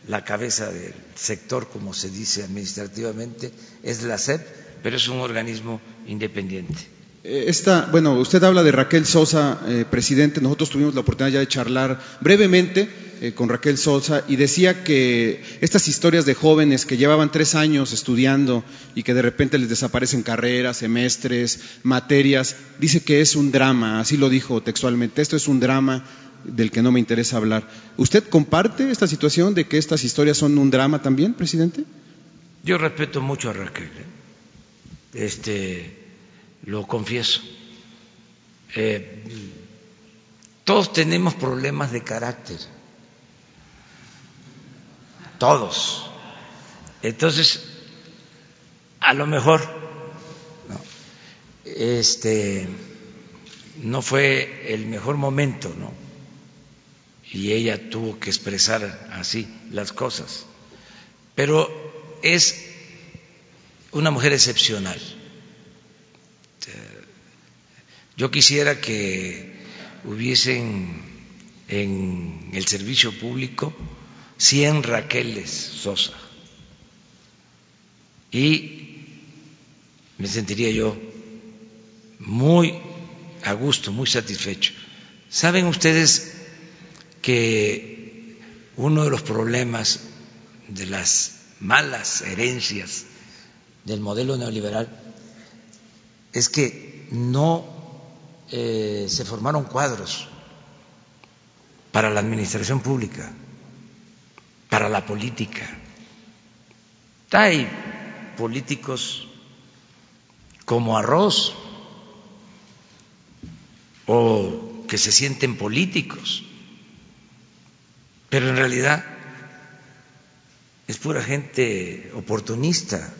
La cabeza del sector, como se dice administrativamente, es la SEP, pero es un organismo independiente. Eh, esta, bueno, usted habla de Raquel Sosa, eh, presidente. Nosotros tuvimos la oportunidad ya de charlar brevemente eh, con Raquel Sosa y decía que estas historias de jóvenes que llevaban tres años estudiando y que de repente les desaparecen carreras, semestres, materias, dice que es un drama, así lo dijo textualmente. Esto es un drama del que no me interesa hablar. ¿Usted comparte esta situación de que estas historias son un drama también, presidente? Yo respeto mucho a Raquel. Este lo confieso. Eh, todos tenemos problemas de carácter, todos. Entonces, a lo mejor no, este no fue el mejor momento, ¿no? Y ella tuvo que expresar así las cosas. Pero es una mujer excepcional yo quisiera que hubiesen en el servicio público 100 Raqueles Sosa y me sentiría yo muy a gusto, muy satisfecho. ¿Saben ustedes que uno de los problemas de las malas herencias del modelo neoliberal es que no eh, se formaron cuadros para la administración pública, para la política. Hay políticos como arroz o que se sienten políticos, pero en realidad es pura gente oportunista,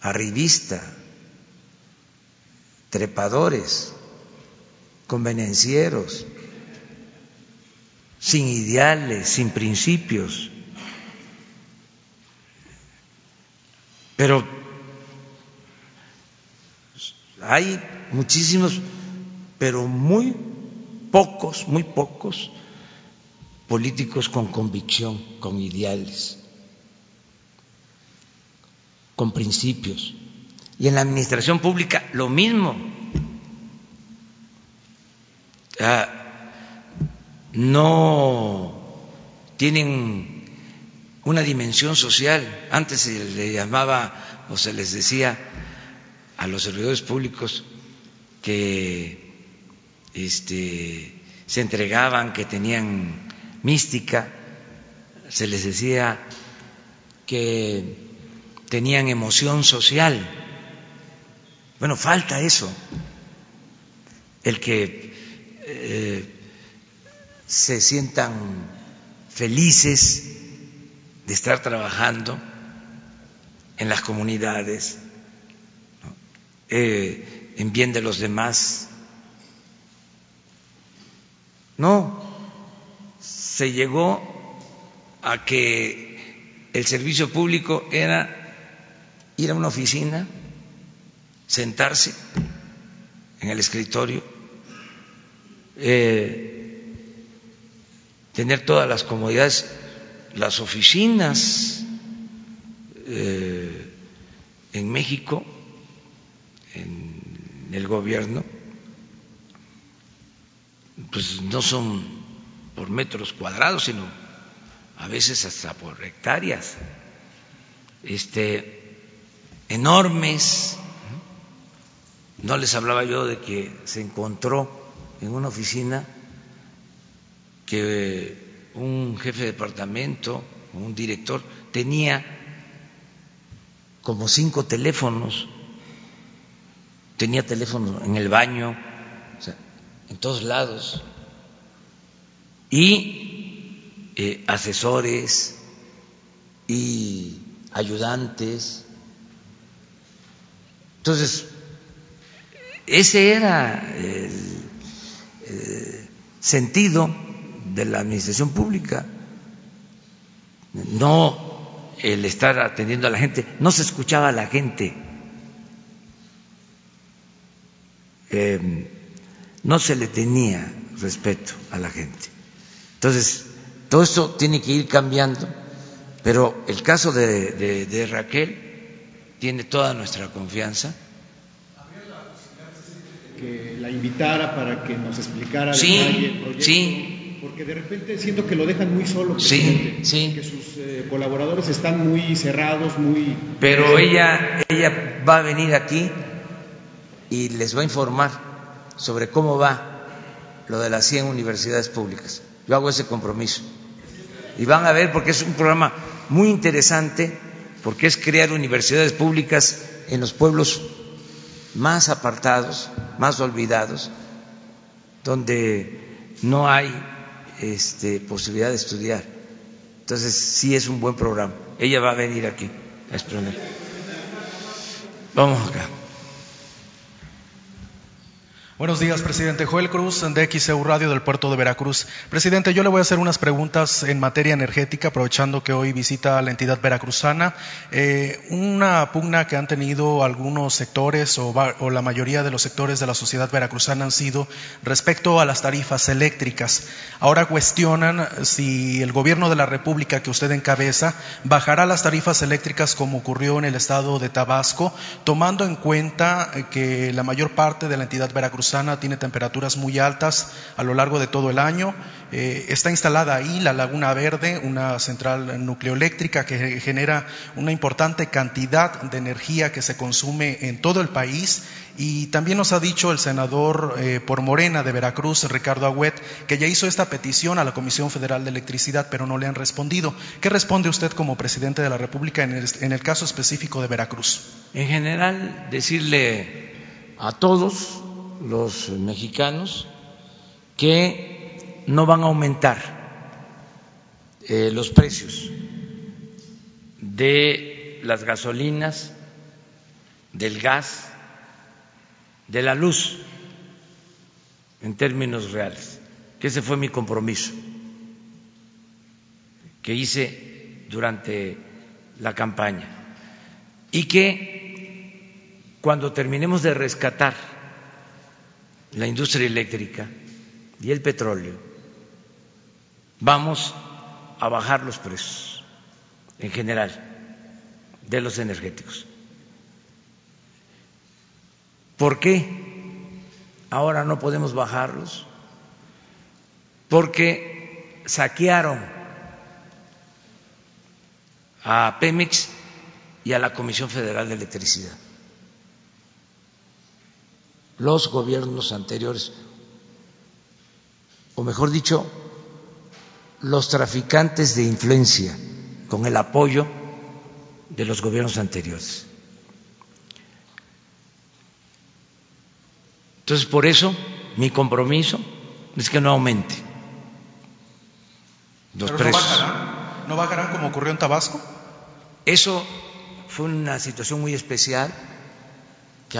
arribista, trepadores convenencieros, sin ideales, sin principios. Pero hay muchísimos, pero muy pocos, muy pocos políticos con convicción, con ideales, con principios. Y en la administración pública lo mismo no tienen una dimensión social. Antes se le llamaba o se les decía a los servidores públicos que este, se entregaban, que tenían mística, se les decía que tenían emoción social. Bueno, falta eso, el que eh, se sientan felices de estar trabajando en las comunidades, eh, en bien de los demás. No, se llegó a que el servicio público era ir a una oficina, sentarse en el escritorio eh, tener todas las comodidades, las oficinas eh, en México, en el gobierno, pues no son por metros cuadrados, sino a veces hasta por hectáreas, este, enormes. No les hablaba yo de que se encontró en una oficina que un jefe de departamento, un director, tenía como cinco teléfonos, tenía teléfono en el baño, en todos lados, y eh, asesores y ayudantes. Entonces, ese era el eh, sentido de la administración pública, no el estar atendiendo a la gente, no se escuchaba a la gente, eh, no se le tenía respeto a la gente. Entonces, todo esto tiene que ir cambiando, pero el caso de, Raquel tiene toda nuestra confianza. Que la invitara para que nos explicara sí, el proyecto. Sí, porque de repente siento que lo dejan muy solo, sí, sí. que sus eh, colaboradores están muy cerrados, muy... Pero ella, ella va a venir aquí y les va a informar sobre cómo va lo de las 100 universidades públicas. Yo hago ese compromiso. Y van a ver, porque es un programa muy interesante, porque es crear universidades públicas en los pueblos más apartados, más olvidados, donde no hay este, posibilidad de estudiar. Entonces, sí es un buen programa. Ella va a venir aquí a exponer. Vamos acá. Buenos días, presidente. Joel Cruz, de XEU Radio del puerto de Veracruz. Presidente, yo le voy a hacer unas preguntas en materia energética, aprovechando que hoy visita la entidad veracruzana. Eh, una pugna que han tenido algunos sectores o, o, la mayoría de los sectores de la sociedad veracruzana han sido respecto a las tarifas eléctricas. Ahora cuestionan si el gobierno de la República que usted encabeza bajará las tarifas eléctricas como ocurrió en el estado de Tabasco, tomando en cuenta que la mayor parte de la entidad veracruzana tiene temperaturas muy altas a lo largo de todo el año. Eh, está instalada ahí la Laguna Verde, una central nucleoeléctrica que genera una importante cantidad de energía que se consume en todo el país. Y también nos ha dicho el senador eh, por Morena de Veracruz, Ricardo Agüet, que ya hizo esta petición a la Comisión Federal de Electricidad, pero no le han respondido. ¿Qué responde usted como presidente de la República en el caso específico de Veracruz? En general, decirle a todos los mexicanos que no van a aumentar eh, los precios de las gasolinas, del gas, de la luz, en términos reales, que ese fue mi compromiso que hice durante la campaña. Y que cuando terminemos de rescatar la industria eléctrica y el petróleo, vamos a bajar los precios en general de los energéticos. ¿Por qué ahora no podemos bajarlos? Porque saquearon a Pemex y a la Comisión Federal de Electricidad los gobiernos anteriores, o mejor dicho, los traficantes de influencia con el apoyo de los gobiernos anteriores. Entonces, por eso mi compromiso es que no aumente los precios. No bajarán, ¿No bajarán como ocurrió en Tabasco? Eso fue una situación muy especial que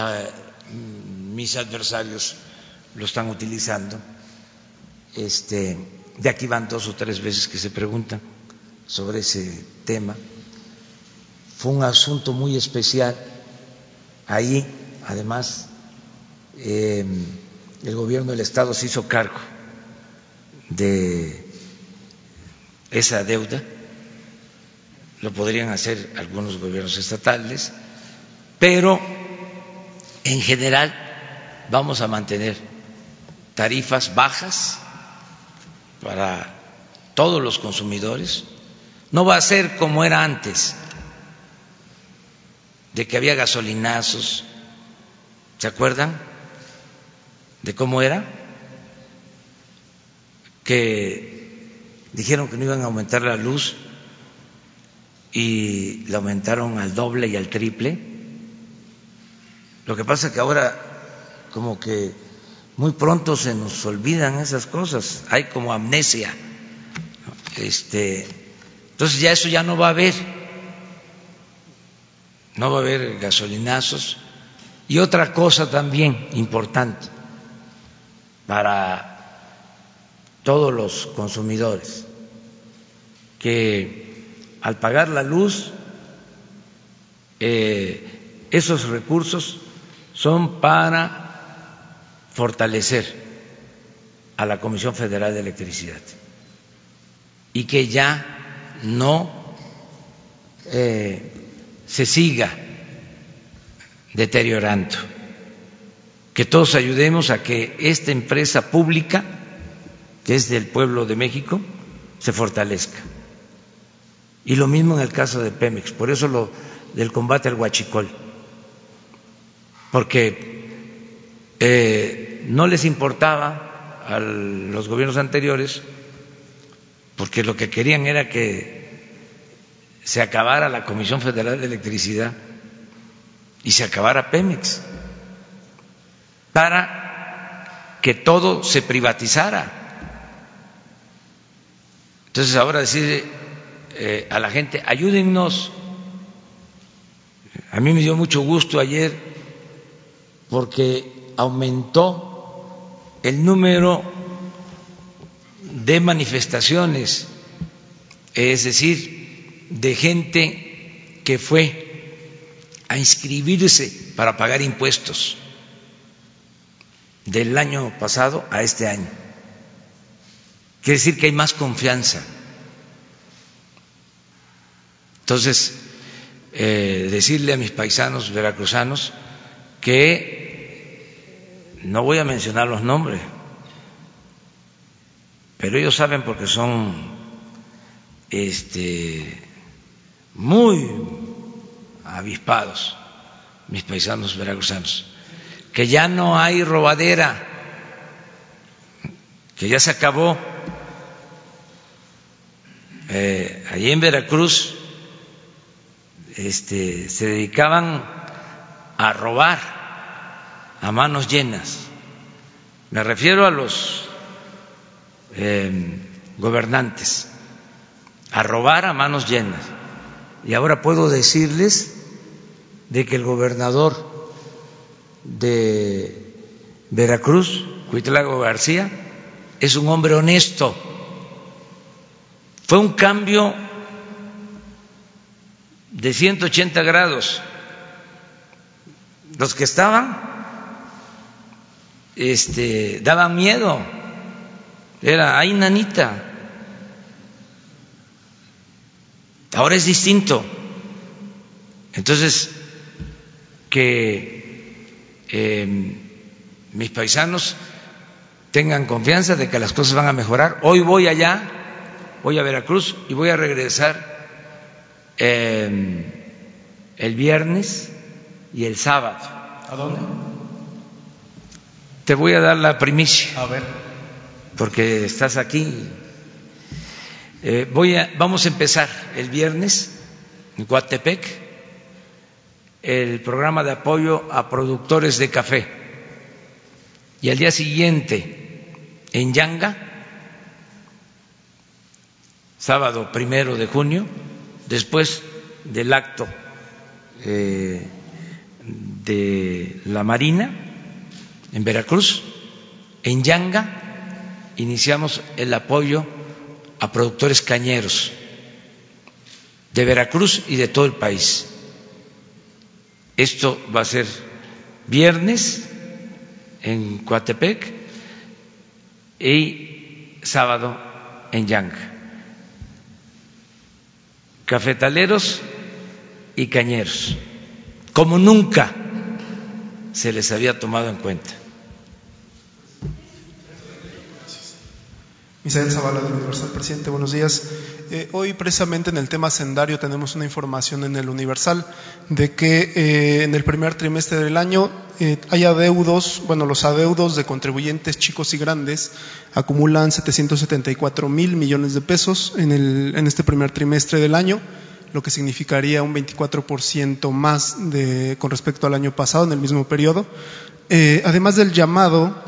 mis adversarios lo están utilizando. Este, de aquí van dos o tres veces que se preguntan sobre ese tema. Fue un asunto muy especial. Ahí, además, em, el gobierno del Estado se hizo cargo de esa deuda lo podrían hacer algunos gobiernos estatales, pero en general vamos a mantener tarifas bajas para todos los consumidores. No va a ser como era antes, de que había gasolinazos. ¿Se acuerdan de cómo era? Que dijeron que no iban a aumentar la luz y la aumentaron al doble y al triple. Lo que pasa es que ahora como que muy pronto se nos olvidan esas cosas, hay como amnesia. Este, entonces ya eso ya no va a haber. No va a haber gasolinazos. Y otra cosa también importante para todos los consumidores, que al pagar la luz, eh, esos recursos son para fortalecer a la Comisión Federal de Electricidad y que ya no eh, se siga deteriorando, que todos ayudemos a que esta empresa pública, que es del pueblo de México, se fortalezca. Y lo mismo en el caso de Pemex, por eso lo del combate al huachicol, porque eh, no les importaba a los gobiernos anteriores, porque lo que querían era que se acabara la Comisión Federal de Electricidad y se acabara Pemex, para que todo se privatizara. Entonces ahora decir eh, a la gente, ayúdennos. A mí me dio mucho gusto ayer porque aumentó el número de manifestaciones, es decir, de gente que fue a inscribirse para pagar impuestos del año pasado a este año. Quiere decir que hay más confianza entonces, eh, decirle a mis paisanos veracruzanos que no voy a mencionar los nombres, pero ellos saben porque son este, muy avispados, mis paisanos veracruzanos, que ya no hay robadera, que ya se acabó. Eh, allí en Veracruz este, se dedicaban a robar a manos llenas. Me refiero a los em, gobernantes, a robar a manos llenas. Y ahora puedo decirles de que el gobernador de Veracruz, Cuitlago García, es un hombre honesto. Fue un cambio de 180 grados. Los que estaban este, daban miedo. Era, ay, nanita. Ahora es distinto. Entonces, que em, mis paisanos tengan confianza de que las cosas van a mejorar. Hoy voy allá, voy a Veracruz y voy a regresar Em, el viernes y el sábado. ¿A dónde? Te voy a dar la primicia. A ver. Porque estás aquí. Eh, voy a, vamos a empezar el viernes en Coatepec el programa de apoyo a productores de café. Y al día siguiente en Yanga, sábado primero de junio, después del acto eh, de la Marina en Veracruz, en Yanga iniciamos el apoyo a productores cañeros de Veracruz y de todo el país. Esto va a ser viernes en Coatepec y sábado en Yanga. cafetaleros y cañeros, como nunca se les había tomado en cuenta. Misael Zavala del Universal, presidente, buenos días. Eh, hoy precisamente en el tema sendario tenemos una información en el Universal de que eh, en el primer trimestre del año eh, hay adeudos, bueno, los adeudos de contribuyentes chicos y grandes acumulan 774 mil millones de pesos en, este primer trimestre del año, lo que significaría un 24% más de, con respecto al año pasado en el mismo periodo. además del llamado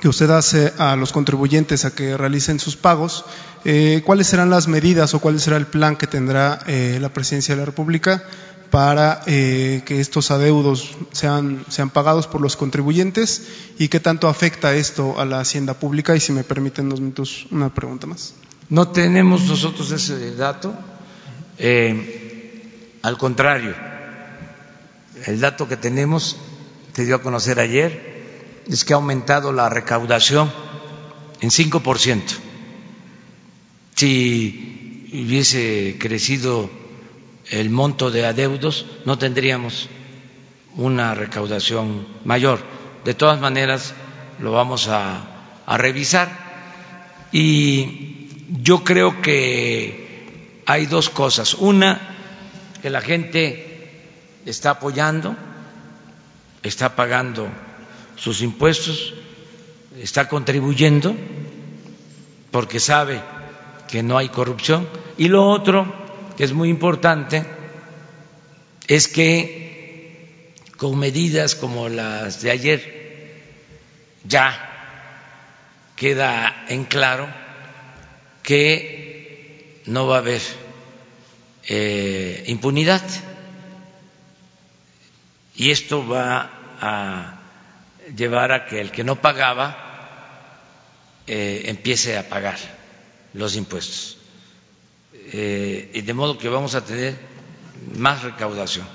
que usted hace a los contribuyentes a que realicen sus pagos, eh, ¿cuáles serán las medidas o cuál será el plan que tendrá eh, la Presidencia de la República para eh, que estos adeudos sean, sean pagados por los contribuyentes y qué tanto afecta esto a la hacienda pública? Y si me permiten dos minutos, una pregunta más. No tenemos nosotros ese dato. al contrario, el dato que tenemos te dio a conocer ayer es que ha aumentado la recaudación en 5%. Si hubiese crecido el monto de adeudos, no tendríamos una recaudación mayor. De todas maneras, lo vamos a, a revisar. Y yo creo que hay dos cosas. Una, que la gente está apoyando, está pagando sus impuestos, está contribuyendo porque sabe que no hay corrupción. Y lo otro, que es muy importante, es que con medidas como las de ayer ya queda en claro que no va a haber eh, impunidad y esto va a llevar a que el que no pagaba eh, empiece a pagar los impuestos. Eh, y de modo que vamos a tener más recaudación.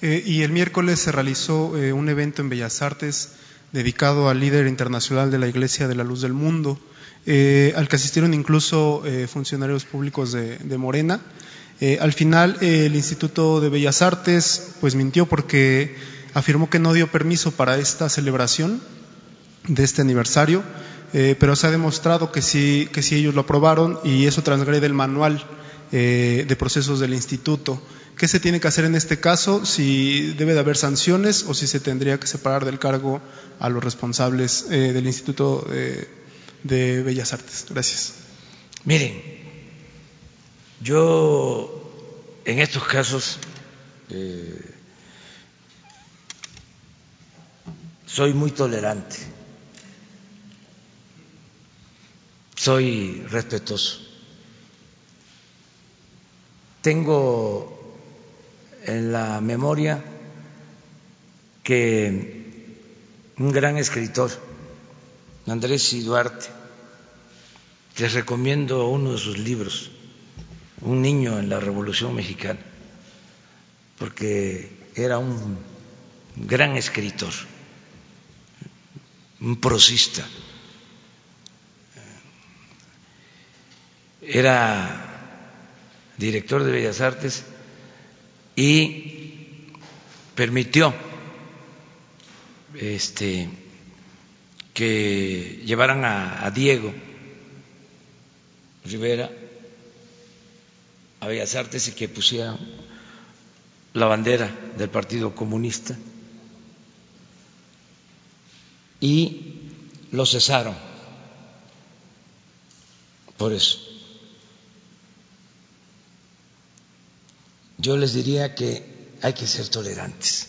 Eh, y el miércoles se realizó un evento en Bellas Artes dedicado al líder internacional de la Iglesia de la Luz del Mundo, al que asistieron incluso funcionarios públicos de, de Morena. al final, el Instituto de Bellas Artes pues mintió porque afirmó que no dio permiso para esta celebración de este aniversario, eh, pero se ha demostrado que sí, que sí ellos lo aprobaron y eso transgrede el manual eh, de procesos del instituto. ¿Qué se tiene que hacer en este caso? Si debe de haber sanciones o si se tendría que separar del cargo a los responsables eh, del Instituto de Bellas Artes. Gracias. Miren, yo en estos casos soy muy tolerante, soy respetuoso. Tengo en la memoria que un gran escritor, Andrés y Duarte, les recomiendo uno de sus libros, Un niño en la Revolución Mexicana, porque era un gran escritor un prosista. Era director de Bellas Artes y permitió este, que llevaran a, Diego Rivera a Bellas Artes y que pusieran la bandera del Partido Comunista y lo cesaron por eso. Yo les diría que hay que ser tolerantes.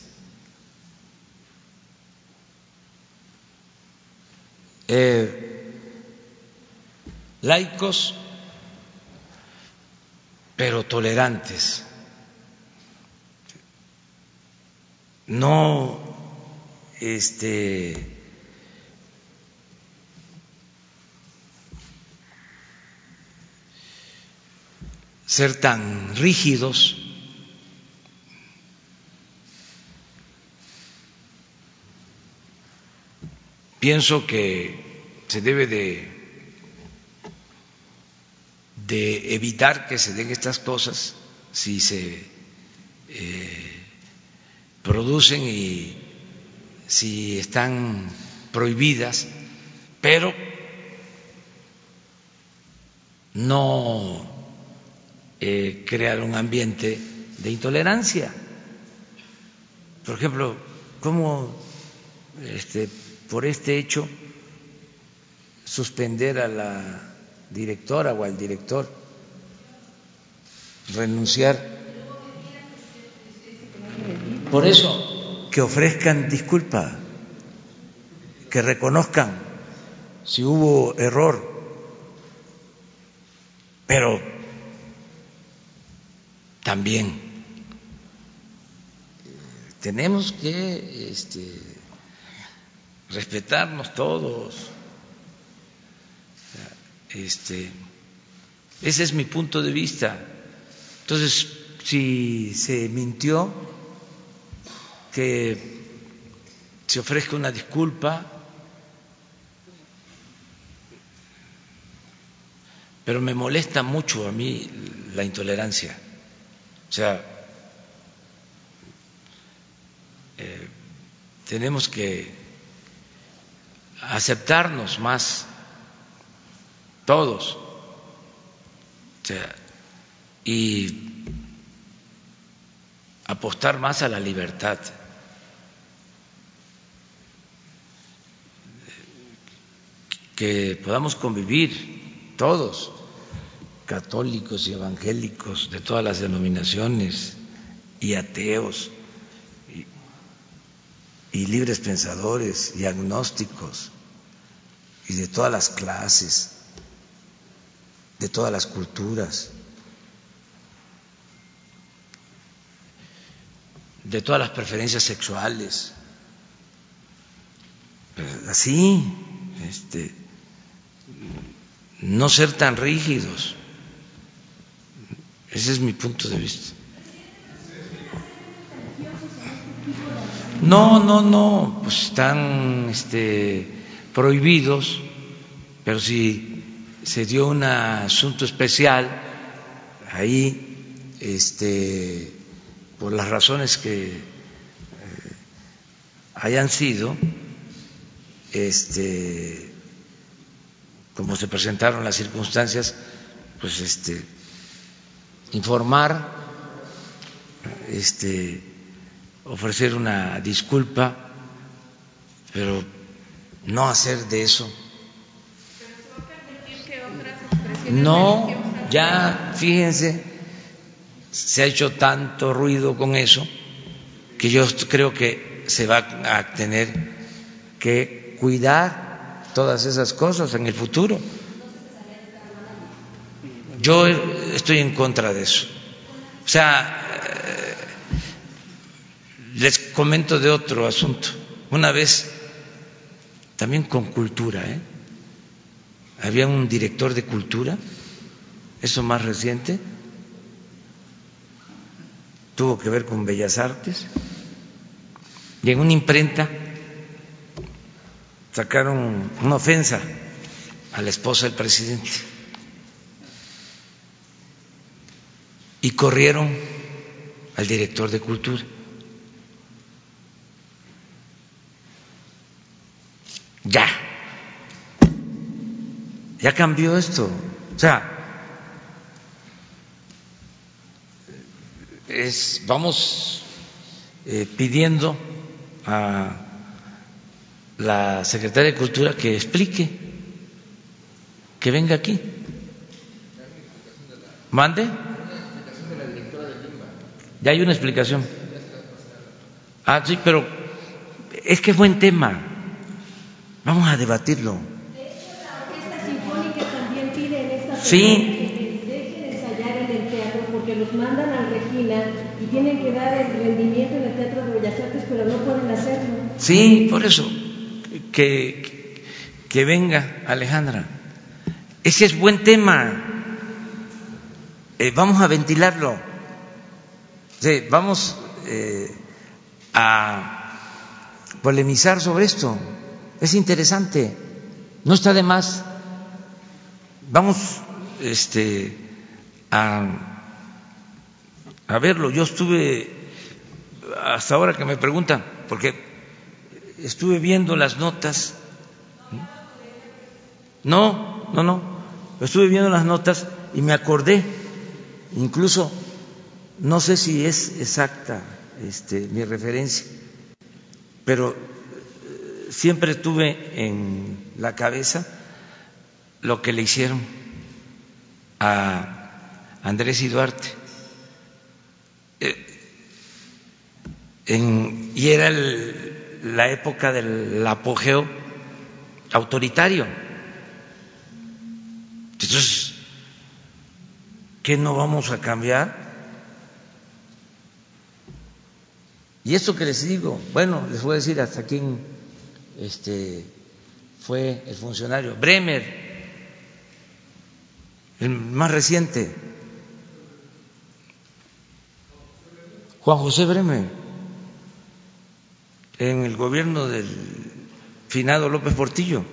Eh, laicos, pero tolerantes. No este ser tan rígidos. Pienso que se debe de, evitar que se den estas cosas si se eh, producen y si están prohibidas, pero no eh, crear un ambiente de intolerancia. Por ejemplo, ¿cómo este, por este hecho suspender a la directora o al director, renunciar? Por eso, que ofrezcan disculpa, que reconozcan si hubo error, pero también tenemos que este, respetarnos todos. Este, ese es mi punto de vista. Entonces, si se mintió, que se ofrezca una disculpa, pero me molesta mucho a mí la intolerancia. O sea, eh, tenemos que aceptarnos más todos o sea, y apostar más a la libertad. que podamos convivir todos, católicos y evangélicos de todas las denominaciones y ateos y, libres pensadores y agnósticos y de todas las clases, de todas las culturas, de todas las preferencias sexuales. Así, este, no ser tan rígidos. Ese es mi punto de vista. No, no, no, pues están este, prohibidos, pero si se dio un asunto especial ahí, este, por las razones que eh, hayan sido, este, como se presentaron las circunstancias, pues este, informar, este, ofrecer una disculpa, pero no hacer de eso. No, ya fíjense, se ha hecho tanto ruido con eso que yo creo que se va a tener que cuidar todas esas cosas en el futuro. Yo estoy en contra de eso. O sea, eh, les comento de otro asunto. Una vez, también con cultura, ¿eh? había un director de cultura, eso más reciente, tuvo que ver con Bellas Artes, y en una imprenta sacaron una ofensa a la esposa del presidente y corrieron al director de cultura. Ya, ya cambió esto. O sea, es, vamos eh, pidiendo a la secretaria de Cultura que explique, que venga aquí. ¿Mande? Ya hay una explicación. Ah, sí, pero es que es buen tema. Vamos a debatirlo. Sí. Dejen ensayar en el teatro porque los mandan a Regina y tienen que dar el rendimiento en el Teatro de Bellas Artes, pero no pueden hacerlo. Sí, por eso que, que venga Alejandra. Ese es buen tema. Eh, vamos a ventilarlo. Vamos eh, a polemizar sobre esto. Es interesante. No está de más. Vamos este, a a verlo. Yo estuve, hasta ahora que me preguntan, porque estuve viendo las notas. No, no, no. Estuve viendo las notas y me acordé, incluso, no sé si es exacta este, mi referencia, pero eh, siempre tuve en la cabeza lo que le hicieron a Andrés y Duarte. Eh, y era la época del apogeo autoritario. Entonces, ¿qué no vamos a cambiar? Y esto que les digo, bueno, les voy a decir hasta quién este, fue el funcionario. Bremer, el más reciente. Juan José Bremer, en el gobierno del finado López Portillo.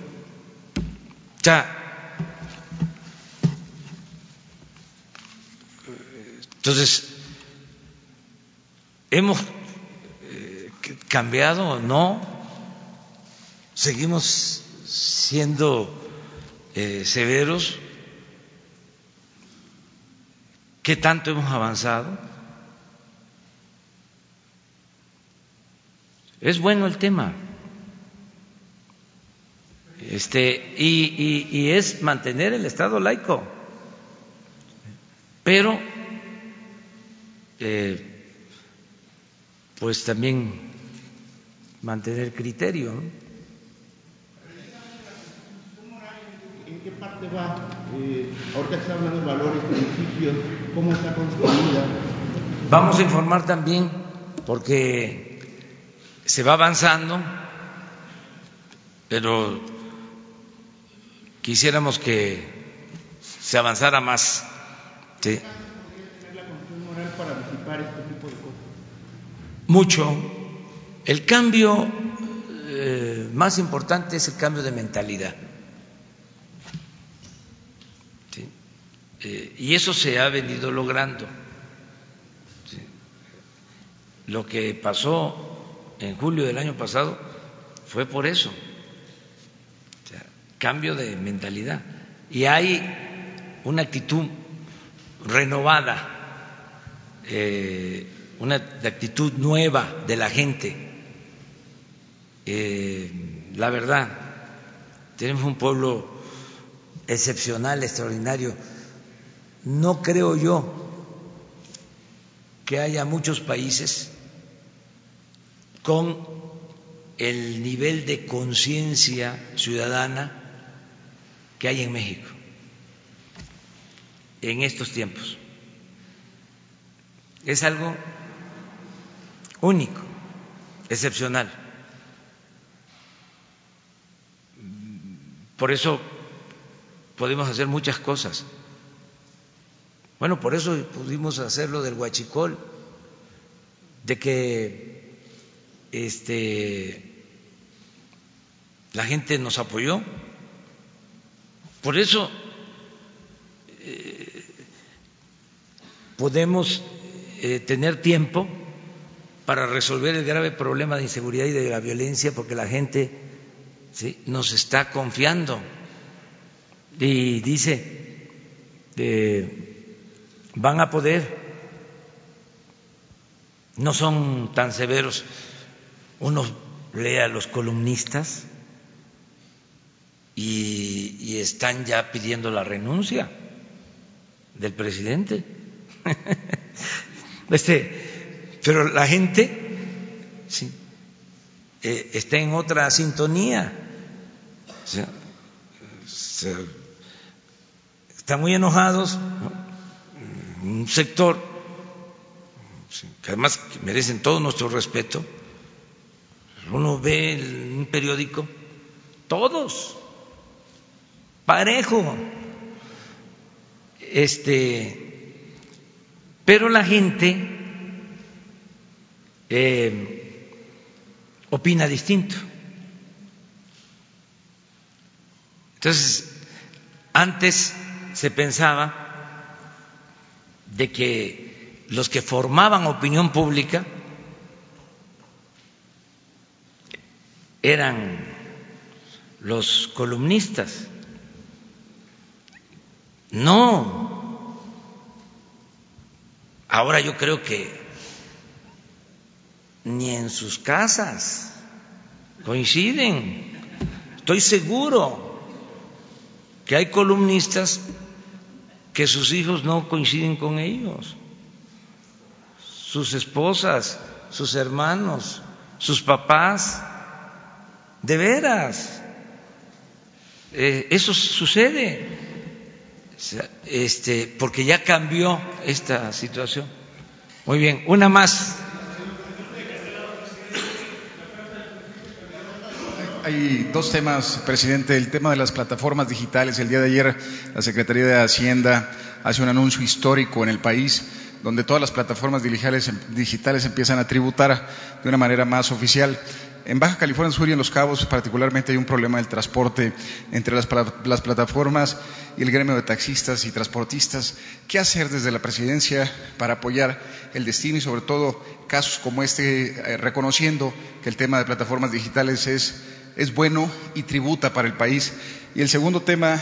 Ya. Entonces, hemos cambiado o no, seguimos siendo eh, severos, ¿qué tanto hemos avanzado? Es bueno el tema. Este, y, y es mantener el Estado laico. Pero, eh, pues también mantener criterio. ¿En qué parte va? Eh, ahorita está hablando de valores, principios, ¿cómo está construida? Vamos a informar también, porque se va avanzando, pero quisiéramos que se avanzara más. ¿sí? Mucho el cambio eh, más importante es el cambio de mentalidad. Eh, y eso se ha venido logrando. Lo que pasó en julio del año pasado fue por eso. cambio de mentalidad. Y hay una actitud renovada, eh, una actitud nueva de la gente eh, la verdad, tenemos un pueblo excepcional, extraordinario. No creo yo que haya muchos países con el nivel de conciencia ciudadana que hay en México en estos tiempos. Es algo único, excepcional. Por eso podemos hacer muchas cosas. Bueno, por eso pudimos hacer lo del huachicol, de que este, la gente nos apoyó. Por eso eh, podemos eh, tener tiempo para resolver el grave problema de inseguridad y de la violencia, porque la gente nos está confiando y dice, van a poder, no son tan severos. Uno lee a los columnistas y, y están ya pidiendo la renuncia del presidente. (laughs) este, pero la gente sí, eh, está en otra sintonía. están muy enojados, un sector que además merecen todo nuestro respeto. Uno ve en un periódico, todos, parejo, este, pero la gente eh, opina distinto. Entonces, antes se pensaba de que los que formaban opinión pública eran los columnistas. No. Ahora yo creo que ni en sus casas coinciden. Estoy seguro que hay columnistas que sus hijos no coinciden con ellos, sus esposas, sus hermanos, sus papás. De veras, eh, eso sucede, este, porque ya cambió esta situación. Muy bien, una más. Hay dos temas, presidente. El tema de las plataformas digitales. El día de ayer la Secretaría de Hacienda hace un anuncio histórico en el país donde todas las plataformas digitales, digitales empiezan a tributar de una manera más oficial. En Baja California Sur y en Los Cabos particularmente hay un problema del transporte entre las, las, plataformas y el gremio de taxistas y transportistas. ¿Qué hacer desde la presidencia para apoyar el destino y sobre todo casos como este, eh, reconociendo que el tema de plataformas digitales es, es bueno y tributa para el país? Y el segundo tema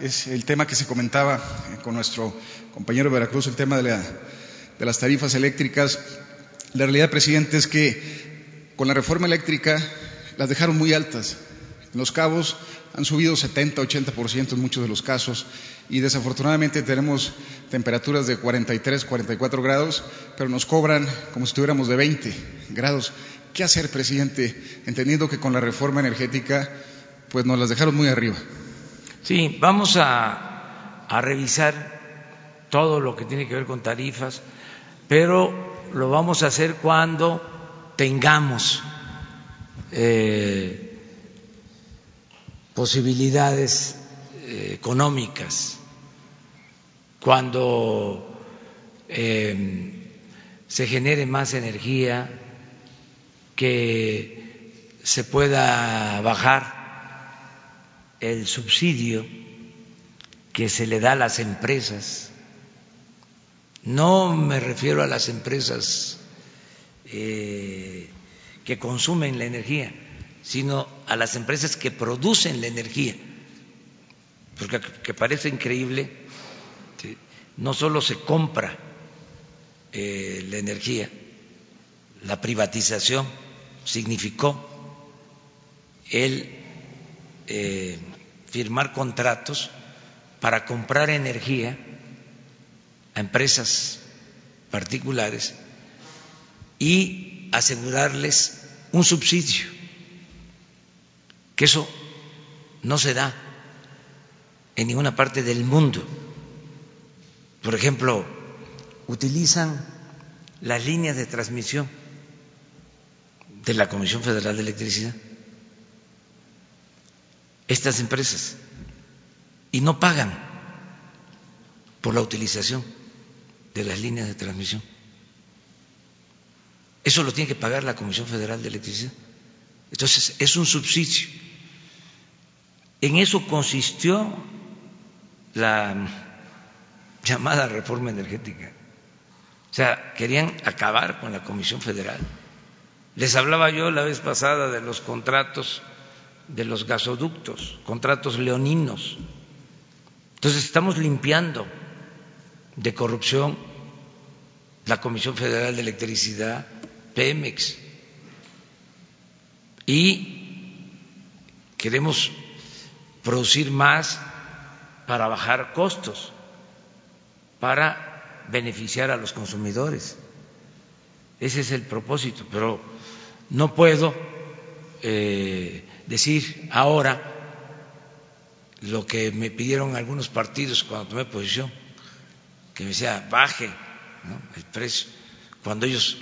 es el tema que se comentaba con nuestro compañero de Veracruz, el tema de, la, de las tarifas eléctricas. La realidad, presidente, es que con la reforma eléctrica las dejaron muy altas. En los cabos han subido 70, 80% en muchos de los casos y desafortunadamente tenemos temperaturas de 43, 44 grados, pero nos cobran como si estuviéramos de 20 grados. ¿Qué hacer, presidente? Entendiendo que con la reforma energética pues nos las dejaron muy arriba. Sí, vamos a, revisar todo lo que tiene que ver con tarifas, pero lo vamos a hacer cuando tengamos eh, posibilidades eh, económicas, cuando eh, se genere más energía, que se pueda bajar el subsidio que se le da a las empresas. No me refiero a las empresas eh, que consumen la energía, sino a las empresas que producen la energía. Porque que parece increíble, no solo se compra eh, la energía, la privatización significó el eh, firmar contratos para comprar energía a empresas particulares y asegurarles un subsidio, que eso no se da en ninguna parte del mundo. Por ejemplo, utilizan las líneas de transmisión de la Comisión Federal de Electricidad, estas empresas, y no pagan por la utilización de las líneas de transmisión. Eso lo tiene que pagar la Comisión Federal de Electricidad. Entonces, es un subsidio. En eso consistió la llamada reforma energética. O sea, querían acabar con la Comisión Federal. Les hablaba yo la vez pasada de los contratos de los gasoductos, contratos leoninos. Entonces estamos limpiando de corrupción la Comisión Federal de Electricidad, Pemex. Y queremos producir más para bajar costos, para beneficiar a los consumidores. Ese es el propósito, pero no puedo eh, decir ahora lo que me pidieron algunos partidos cuando tomé posición, que me decía baje el precio, cuando ellos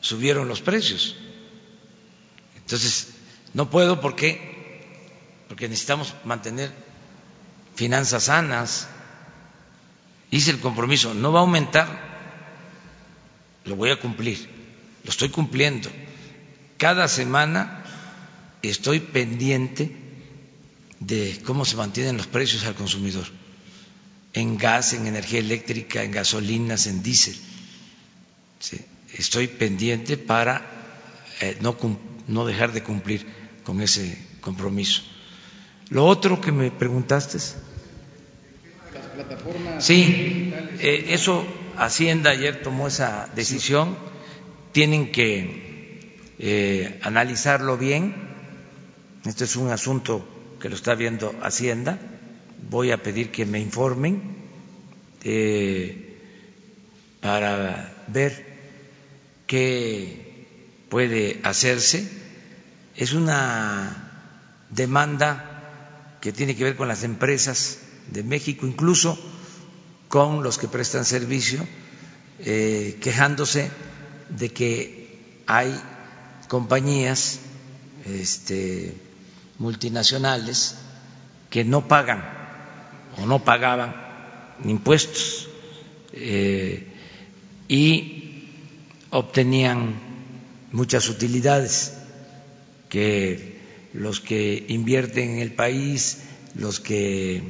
subieron los precios. Entonces, no puedo porque, porque necesitamos mantener finanzas sanas. Hice el compromiso, no va a aumentar, lo voy a cumplir, lo estoy cumpliendo. Cada semana estoy pendiente de cómo se mantienen los precios al consumidor, en gas, en energía eléctrica, en gasolinas, en diésel estoy pendiente para eh, no, no dejar de cumplir con ese compromiso. Lo otro que me preguntaste. Sí, eh, eso Hacienda ayer tomó esa decisión. Tienen que eh, analizarlo bien. Este es un asunto que lo está viendo Hacienda. Voy a pedir que me informen eh, para ver qué puede hacerse. Es una demanda que tiene que ver con las empresas de México, incluso con los que prestan servicio, eh, quejándose de que hay compañías este, multinacionales que no pagan o no pagaban impuestos eh, y obtenían muchas utilidades que los que invierten en el país, los que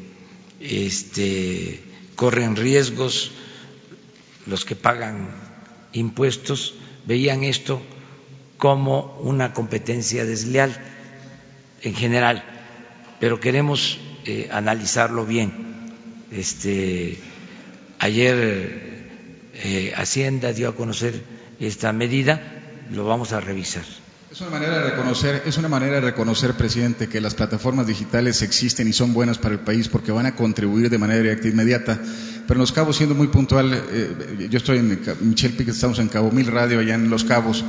este, corren riesgos, los que pagan impuestos, veían esto como una competencia desleal en general, pero queremos eh, analizarlo bien. Este, ayer eh, Hacienda dio a conocer esta medida, lo vamos a revisar. Es una manera de reconocer, es una manera de reconocer, presidente, que las plataformas digitales existen y son buenas para el país porque van a contribuir de manera directa e inmediata. Pero en Los Cabos, siendo muy puntual, eh, yo estoy en Michelle Piquet, estamos en Cabo Mil Radio, allá en Los Cabos,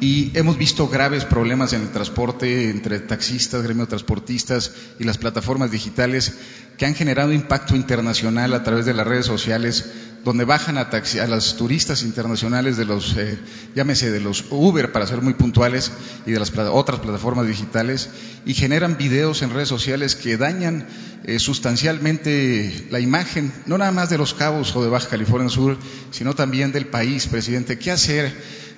y hemos visto graves problemas en el transporte entre taxistas, gremio transportistas y las plataformas digitales que han generado impacto internacional a través de las redes sociales, donde bajan a, taxi, a las turistas internacionales de los, eh, llámese de los Uber para ser muy puntuales y de las otras plataformas digitales y generan videos en redes sociales que dañan eh, sustancialmente la imagen, no nada más de los cabos o de Baja California Sur, sino también del país, presidente. ¿Qué hacer?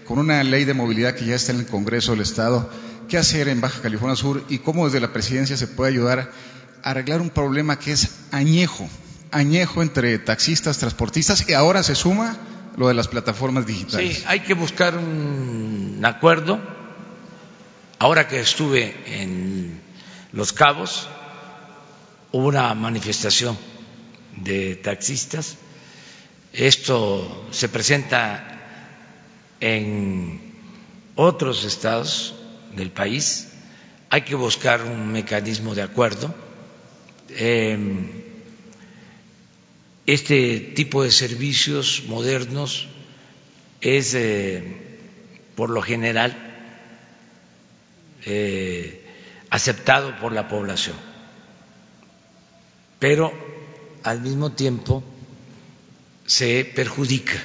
con una ley de movilidad que ya está en el Congreso del Estado, qué hacer en Baja California Sur y cómo desde la presidencia se puede ayudar a arreglar un problema que es añejo, añejo entre taxistas, transportistas y ahora se suma lo de las plataformas digitales. Sí, hay que buscar un acuerdo. Ahora que estuve en Los Cabos, hubo una manifestación de taxistas. Esto se presenta en otros estados del país. Hay que buscar un mecanismo de acuerdo. Em, este tipo de servicios modernos es, eh, por lo general, eh, aceptado por la población, pero al mismo tiempo se perjudica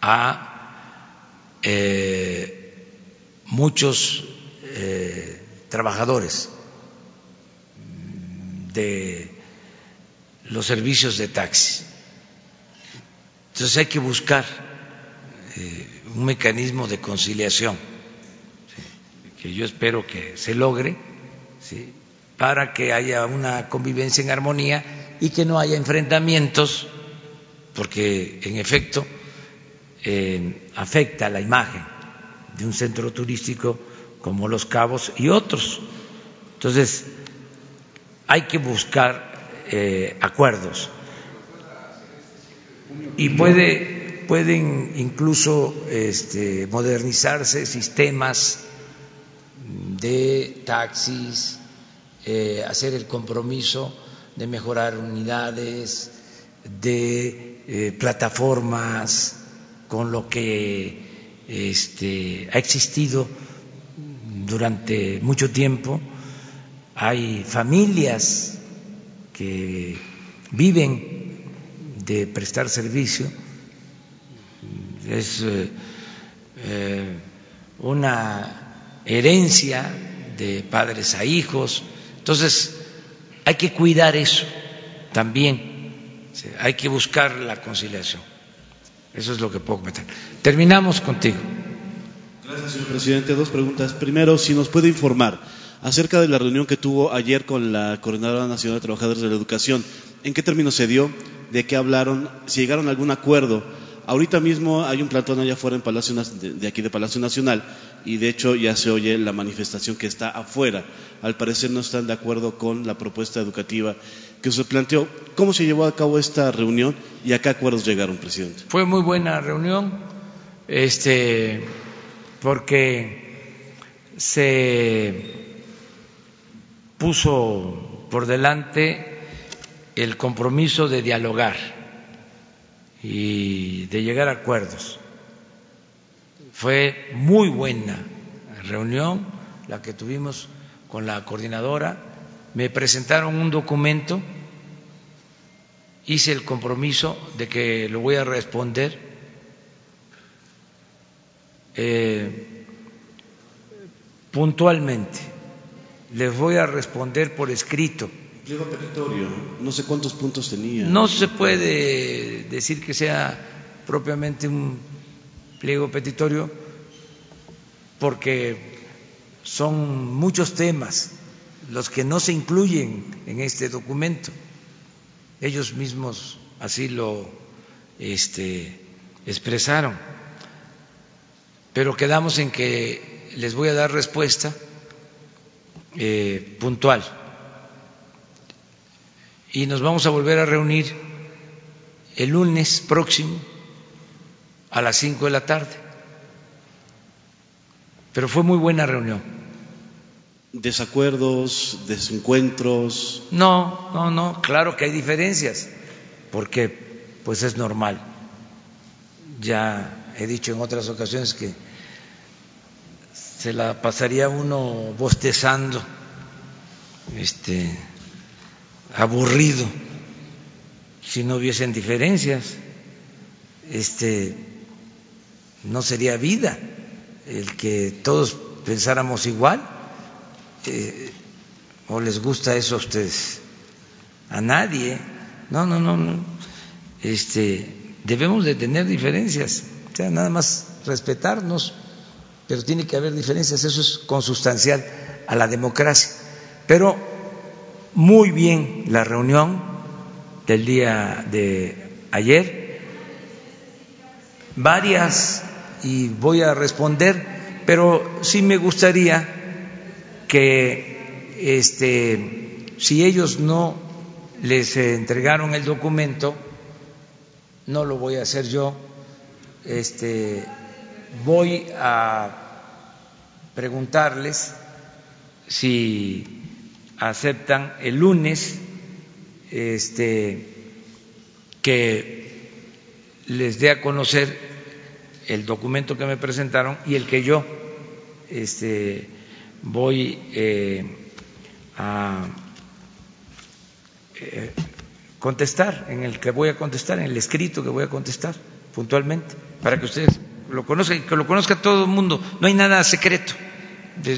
a eh, muchos trabajadores de los servicios de taxi. Entonces hay que buscar eh, un mecanismo de conciliación que yo espero que se logre para que haya una convivencia en armonía y que no haya enfrentamientos, porque en efecto afecta la imagen de un centro turístico como Los Cabos y otros. Entonces, hay que buscar eh, acuerdos y puede, pueden incluso este, modernizarse sistemas de taxis, eh, hacer el compromiso de mejorar unidades, de plataformas con lo que este, ha existido durante mucho tiempo. Hay familias viven de prestar servicio. Es eh, eh, una herencia de padres a hijos. Entonces, hay que cuidar eso también. Hay que buscar la conciliación. Eso es lo que puedo comentar. Terminamos contigo. Gracias, señor presidente. Dos preguntas. Primero, si nos puede informar acerca de la reunión que tuvo ayer con la Coordinadora Nacional de Trabajadores de la Educación. ¿En qué términos se dio? ¿De qué hablaron? ¿Si llegaron a algún acuerdo Ahorita mismo hay un plantón allá afuera en Palacio, de, aquí de Palacio Nacional y de hecho ya se oye la manifestación que está afuera. Al parecer no están de acuerdo con la propuesta educativa que se planteó. ¿Cómo se llevó a cabo esta reunión y a qué acuerdos llegaron, presidente? Fue muy buena reunión, este, porque se puso por delante el compromiso de dialogar y de llegar a acuerdos. Fue muy buena reunión la que tuvimos con la coordinadora. Me presentaron un documento, hice el compromiso de que lo voy a responder. Eh, puntualmente, les voy a responder por escrito Pliego petitorio, no sé cuántos puntos tenía. No se puede decir que sea propiamente un pliego petitorio porque son muchos temas los que no se incluyen en este documento. Ellos mismos así lo este, expresaron. Pero quedamos en que les voy a dar respuesta eh, puntual y nos vamos a volver a reunir el lunes próximo a las cinco de la tarde. Pero fue muy buena reunión. ¿Desacuerdos, desencuentros? No, no, no, claro que hay diferencias, porque pues es normal. Ya he dicho en otras ocasiones que se la pasaría uno bostezando, este aburrido si no hubiesen diferencias. Este no sería vida el que todos pensáramos igual. Eh, ¿O les gusta eso a ustedes? A nadie. No, no, no, no. Este, debemos de tener diferencias, o sea, nada más respetarnos, pero tiene que haber diferencias, eso es consustancial a la democracia. Pero muy bien la reunión del día de ayer, varias y voy a responder, pero sí me gustaría que este si ellos no les entregaron el documento, no lo voy a hacer yo, este voy a preguntarles si aceptan el lunes este, que les dé a conocer el documento que me presentaron y el que yo este, voy eh, a eh, contestar, en el que voy a contestar, en el escrito que voy a contestar puntualmente, para que ustedes lo conozcan, que lo conozca todo el mundo. No hay nada secreto,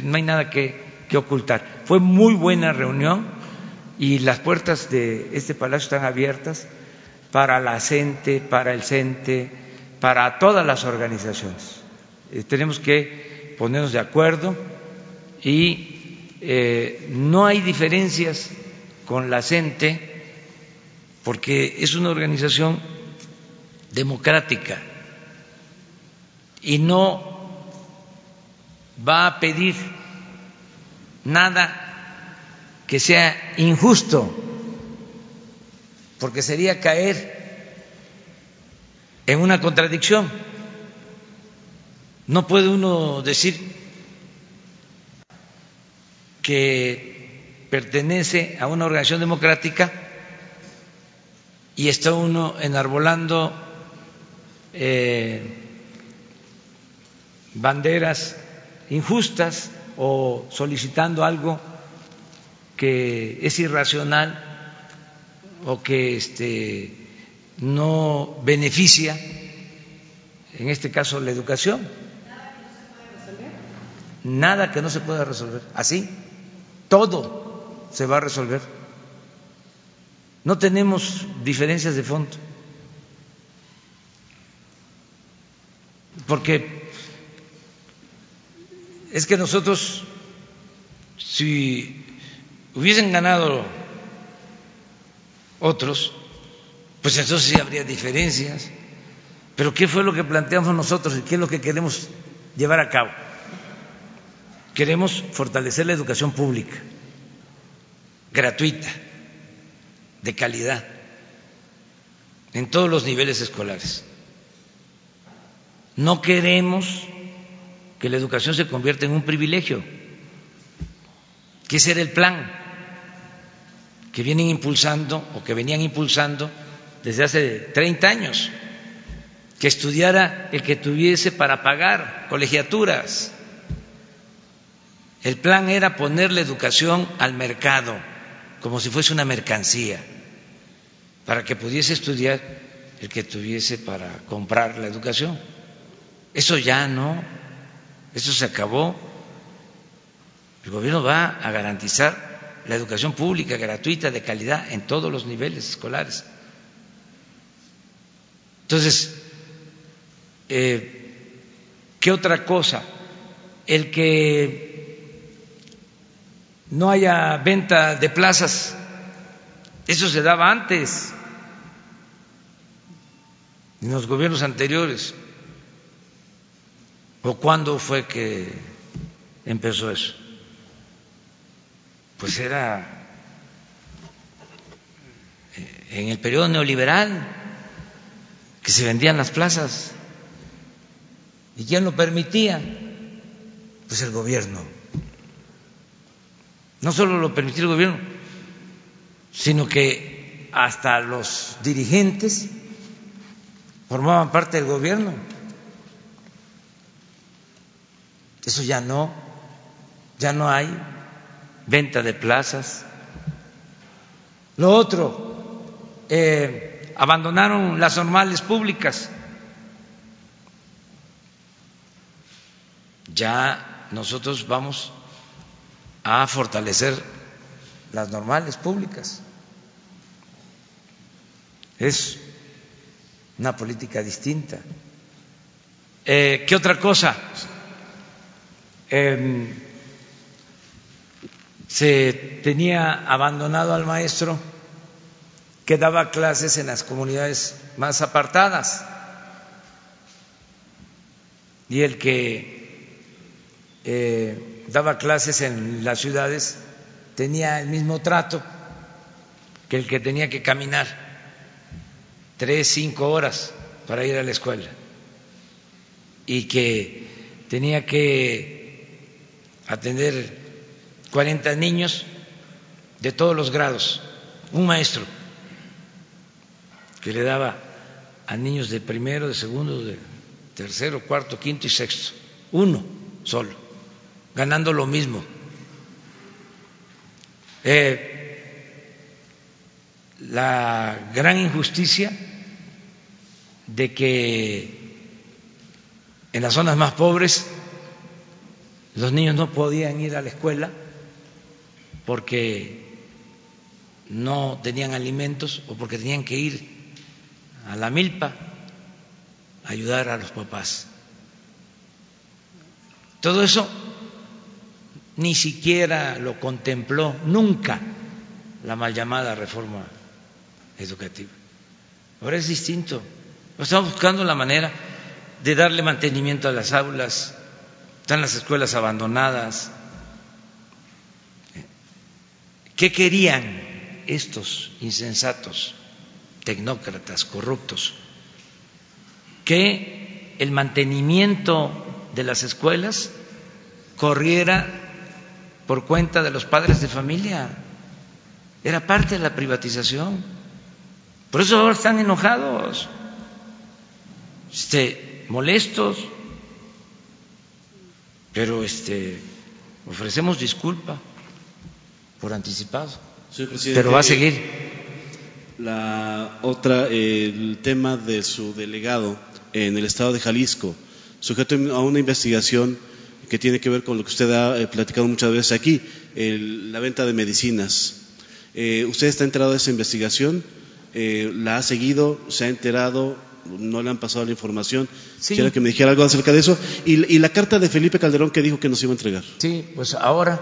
no hay nada que que ocultar. Fue muy buena reunión y las puertas de este palacio están abiertas para la CENTE, para el CENTE, para todas las organizaciones. Eh, tenemos que ponernos de acuerdo y eh, no hay diferencias con la CENTE porque es una organización democrática y no va a pedir nada que sea injusto, porque sería caer en una contradicción. No puede uno decir que pertenece a una organización democrática y está uno enarbolando eh, banderas injustas o solicitando algo que es irracional o que este, no beneficia, en este caso la educación. Nada que no se pueda resolver. Así, todo se va a resolver. No tenemos diferencias de fondo. Porque es que nosotros, si hubiesen ganado otros, pues entonces sí habría diferencias, Pero ¿qué fue lo que planteamos nosotros y qué es lo que queremos llevar a cabo? Queremos fortalecer la educación pública, gratuita, de calidad, en todos los niveles escolares. No queremos que la educación se convierta en un privilegio, que ese era el plan que vienen impulsando o que venían impulsando desde hace 30 años, que estudiara el que tuviese para pagar colegiaturas. El plan era poner la educación al mercado, como si fuese una mercancía, para que pudiese estudiar el que tuviese para comprar la educación. Eso ya no, eso se acabó. El gobierno va a garantizar la educación pública gratuita de calidad en todos los niveles escolares. Entonces, eh, ¿qué otra cosa? El que no haya venta de plazas, eso se daba antes, en los gobiernos anteriores. ¿O cuándo fue que empezó eso? Pues era eh, en el periodo neoliberal que se vendían las plazas. ¿Y quién lo permitía? Pues el gobierno. No solo lo permitía el gobierno, sino que hasta los dirigentes formaban parte del gobierno. Eso ya no, ya no hay venta de plazas. Lo otro, eh, abandonaron las normales públicas. Ya nosotros vamos a fortalecer las normales públicas. Es una política distinta. Eh, ¿Qué otra cosa? Eh, se tenía abandonado al maestro que daba clases en las comunidades más apartadas. Y el que eh, daba clases en las ciudades tenía el mismo trato que el que tenía que caminar tres, cinco horas para ir a la escuela. Y que tenía que atender 40 niños de todos los grados, un maestro que le daba a niños de primero, de segundo, de tercero, cuarto, quinto y sexto, uno solo, ganando lo mismo. Eh, la gran injusticia de que en las zonas más pobres los niños no podían ir a la escuela porque no tenían alimentos o porque tenían que ir a la milpa a ayudar a los papás. Todo eso ni siquiera lo contempló nunca la mal llamada reforma educativa. Ahora es distinto. Estamos buscando la manera de darle mantenimiento a las aulas, están las escuelas abandonadas, ¿Qué querían estos insensatos, tecnócratas, corruptos? Que el mantenimiento de las escuelas corriera por cuenta de los padres de familia. Era parte de la privatización. Por eso ahora están enojados, este, molestos, pero este, ofrecemos disculpa por anticipado. Pero va a seguir. La otra, el tema de su delegado en el estado de Jalisco, sujeto a una investigación que tiene que ver con lo que usted ha eh, platicado muchas veces aquí, la venta de medicinas. Eh, ¿Usted está enterado de esa investigación? Eh, ¿La ha seguido? ¿Se ha enterado? ¿No le han pasado la información? Sí. Quiero que me dijera algo acerca de eso. Y, y la carta de Felipe Calderón que dijo que nos iba a entregar. Sí, pues ahora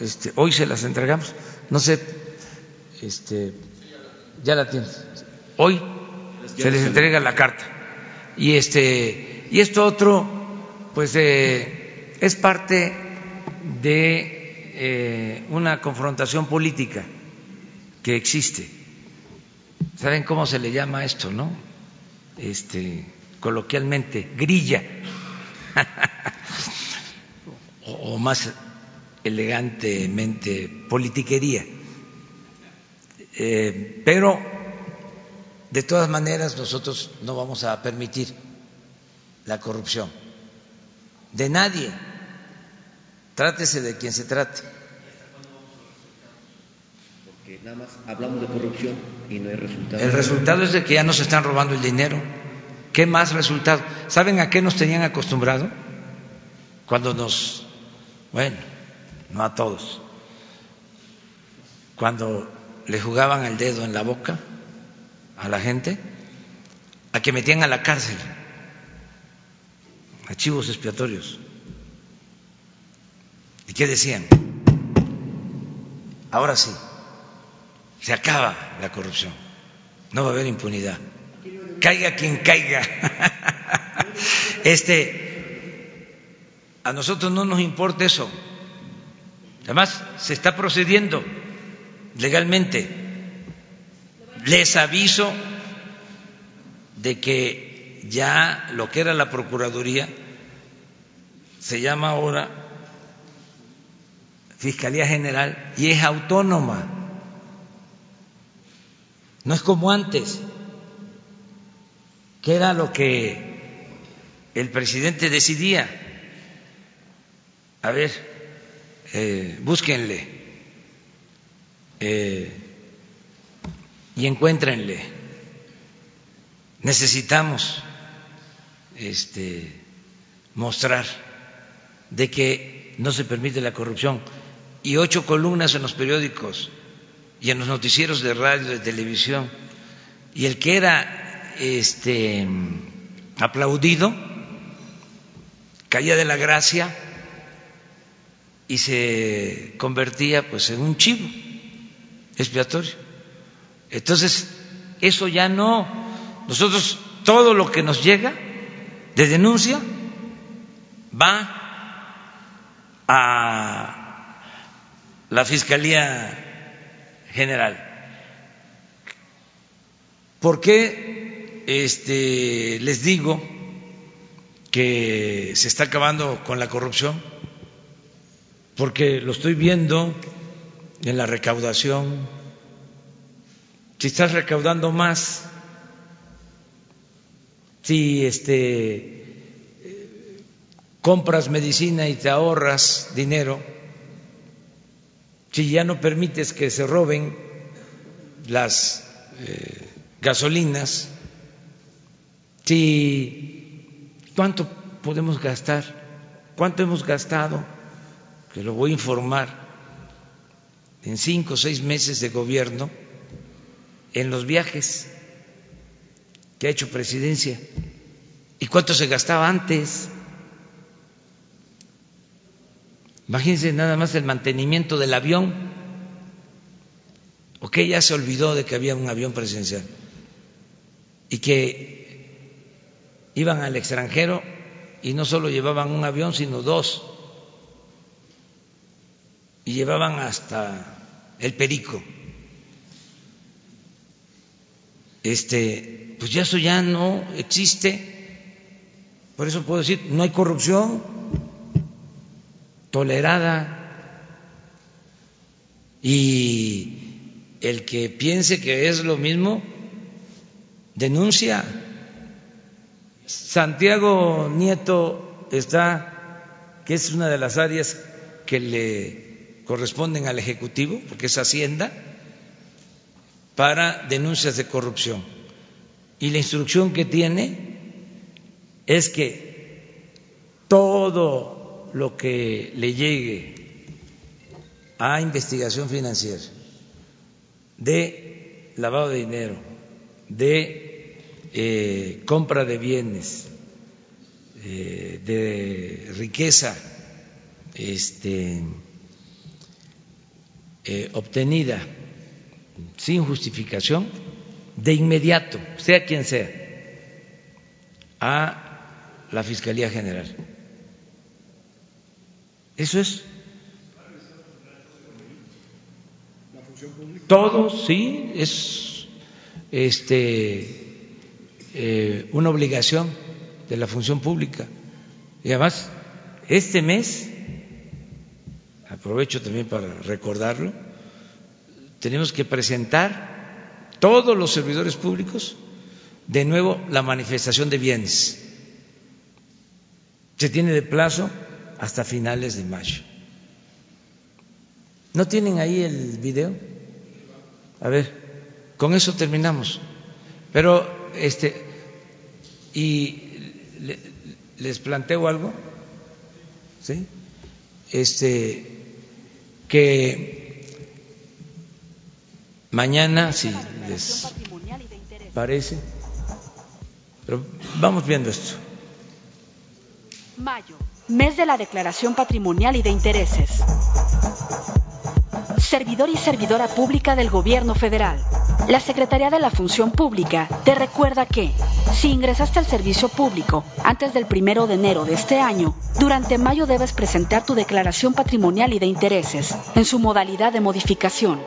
este, hoy se las entregamos. No sé, este, ya la tienes. Hoy se les entrega la carta. Y este y esto otro, pues eh, es parte de eh, una confrontación política que existe. ¿Saben cómo se le llama esto, no? Este, coloquialmente, grilla. (laughs) o más elegantemente, politiquería. Eh, pero, de todas maneras, nosotros no vamos a permitir la corrupción de nadie. Trátese de quien se trate. Nada más hablamos de corrupción y no hay resultado. El resultado es de que ya nos están robando el dinero. ¿Qué más resultado? ¿Saben a qué nos tenían acostumbrado? Cuando nos, bueno, no a todos, cuando le jugaban el dedo en la boca a la gente, a que metían a la cárcel, archivos expiatorios. ¿Y qué decían? Ahora sí, se acaba la corrupción, no va a haber impunidad. Caiga quien caiga. (laughs) Este, a nosotros no nos importa eso. Además, se está procediendo legalmente. Les aviso de que ya lo que era la Procuraduría se llama ahora Fiscalía General y es autónoma. No es como antes, que era lo que el presidente decidía. A ver, eh, búsquenle eh, y encuéntrenle. Necesitamos este, mostrar de que no se permite la corrupción y ocho columnas en los periódicos y en los noticieros de radio, de televisión y el que era este aplaudido caía de la gracia y se convertía pues en un chivo expiatorio. Entonces, eso ya no. Nosotros todo lo que nos llega de denuncia va a la Fiscalía General. ¿Por qué este, les digo que se está acabando con la corrupción? porque lo estoy viendo en la recaudación. Si estás recaudando más, si este compras medicina y te ahorras dinero, si ya no permites que se roben las eh, gasolinas, si cuánto podemos gastar, cuánto hemos gastado que lo voy a informar. En cinco o seis meses de gobierno en los viajes que ha hecho presidencia. Y cuánto se gastaba antes. Imagínense nada más el mantenimiento del avión. ¿O que ya se olvidó de que había un avión presidencial? Y que iban al extranjero y no solo llevaban un avión, sino dos y llevaban hasta el perico. Este, pues ya eso ya no existe. Por eso puedo decir, no hay corrupción tolerada. Y el que piense que es lo mismo, denuncia. Santiago Nieto está, que es una de las áreas que le corresponden al Ejecutivo, porque es Hacienda, para denuncias de corrupción. Y la instrucción que tiene es que todo lo que le llegue a investigación financiera de lavado de dinero, de eh, compra de bienes, eh, de riqueza, este, eh, obtenida sin justificación, de inmediato, sea quien sea, a la Fiscalía General. Eso es. Todo, sí, es este, eh, una obligación de la función pública. Y además, este mes, aprovecho también para recordarlo, tenemos que presentar todos los servidores públicos de nuevo la manifestación de bienes. Se tiene de plazo hasta finales de mayo. ¿No tienen ahí el video? A ver, con eso terminamos. Pero, este, y les planteo algo, ¿sí? Este, que mañana, si les parece, pero vamos viendo esto. Mayo, mes de la declaración patrimonial y de intereses. Servidor y servidora pública del Gobierno Federal. La Secretaría de la Función Pública te recuerda que, si ingresaste al servicio público antes del primero de enero de este año, durante mayo debes presentar tu declaración patrimonial y de intereses en su modalidad de modificación.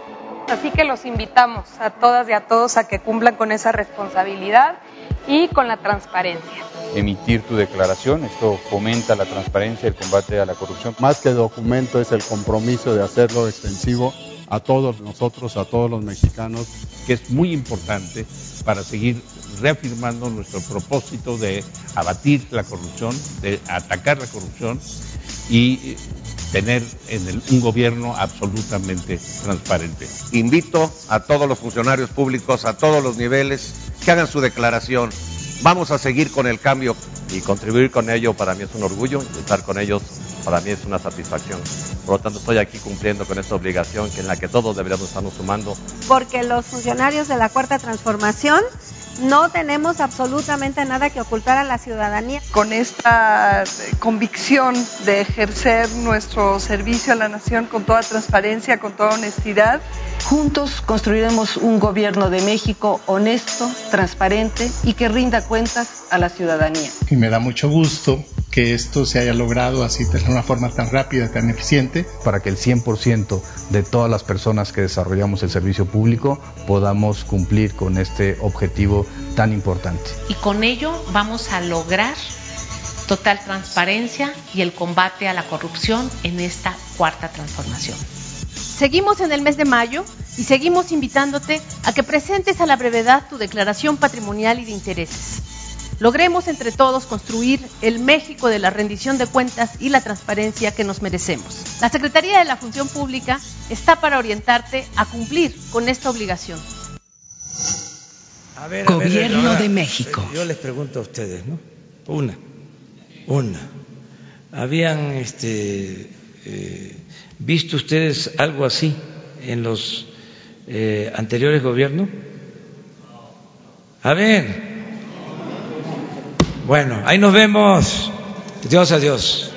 Así que los invitamos a todas y a todos a que cumplan con esa responsabilidad y con la transparencia. Emitir tu declaración, esto fomenta la transparencia y el combate a la corrupción. Más que documento es el compromiso de hacerlo extensivo a todos nosotros, a todos los mexicanos. Que es muy importante para seguir reafirmando nuestro propósito de abatir la corrupción, de atacar la corrupción y tener en el, un gobierno absolutamente transparente. Invito a todos los funcionarios públicos, a todos los niveles, que hagan su declaración. Vamos a seguir con el cambio y contribuir con ello para mí es un orgullo, estar con ellos para mí es una satisfacción. Por lo tanto, estoy aquí cumpliendo con esta obligación que en la que todos deberíamos estarnos sumando. Porque los funcionarios de la Cuarta Transformación no tenemos absolutamente nada que ocultar a la ciudadanía. Con esta convicción de ejercer nuestro servicio a la nación con toda transparencia, con toda honestidad. Juntos construiremos un gobierno de México honesto, transparente y que rinda cuentas a la ciudadanía. Me da mucho gusto que esto se haya logrado así de una forma tan rápida, tan eficiente. Para que el 100% de todas las personas que desarrollamos el servicio público podamos cumplir con este objetivo tan importante. Y con ello vamos a lograr total transparencia y el combate a la corrupción en esta cuarta transformación. Seguimos en el mes de mayo y seguimos invitándote a que presentes a la brevedad tu declaración patrimonial y de intereses. Logremos entre todos construir el México de la rendición de cuentas y la transparencia que nos merecemos. La Secretaría de la Función Pública está para orientarte a cumplir con esta obligación. A ver, Gobierno a ver, ahora, de México. Yo les pregunto a ustedes, ¿no? Una, una. ¿Habían este, eh, visto ustedes algo así en los eh, anteriores gobiernos? A ver. Bueno, ahí nos vemos. Dios a Dios.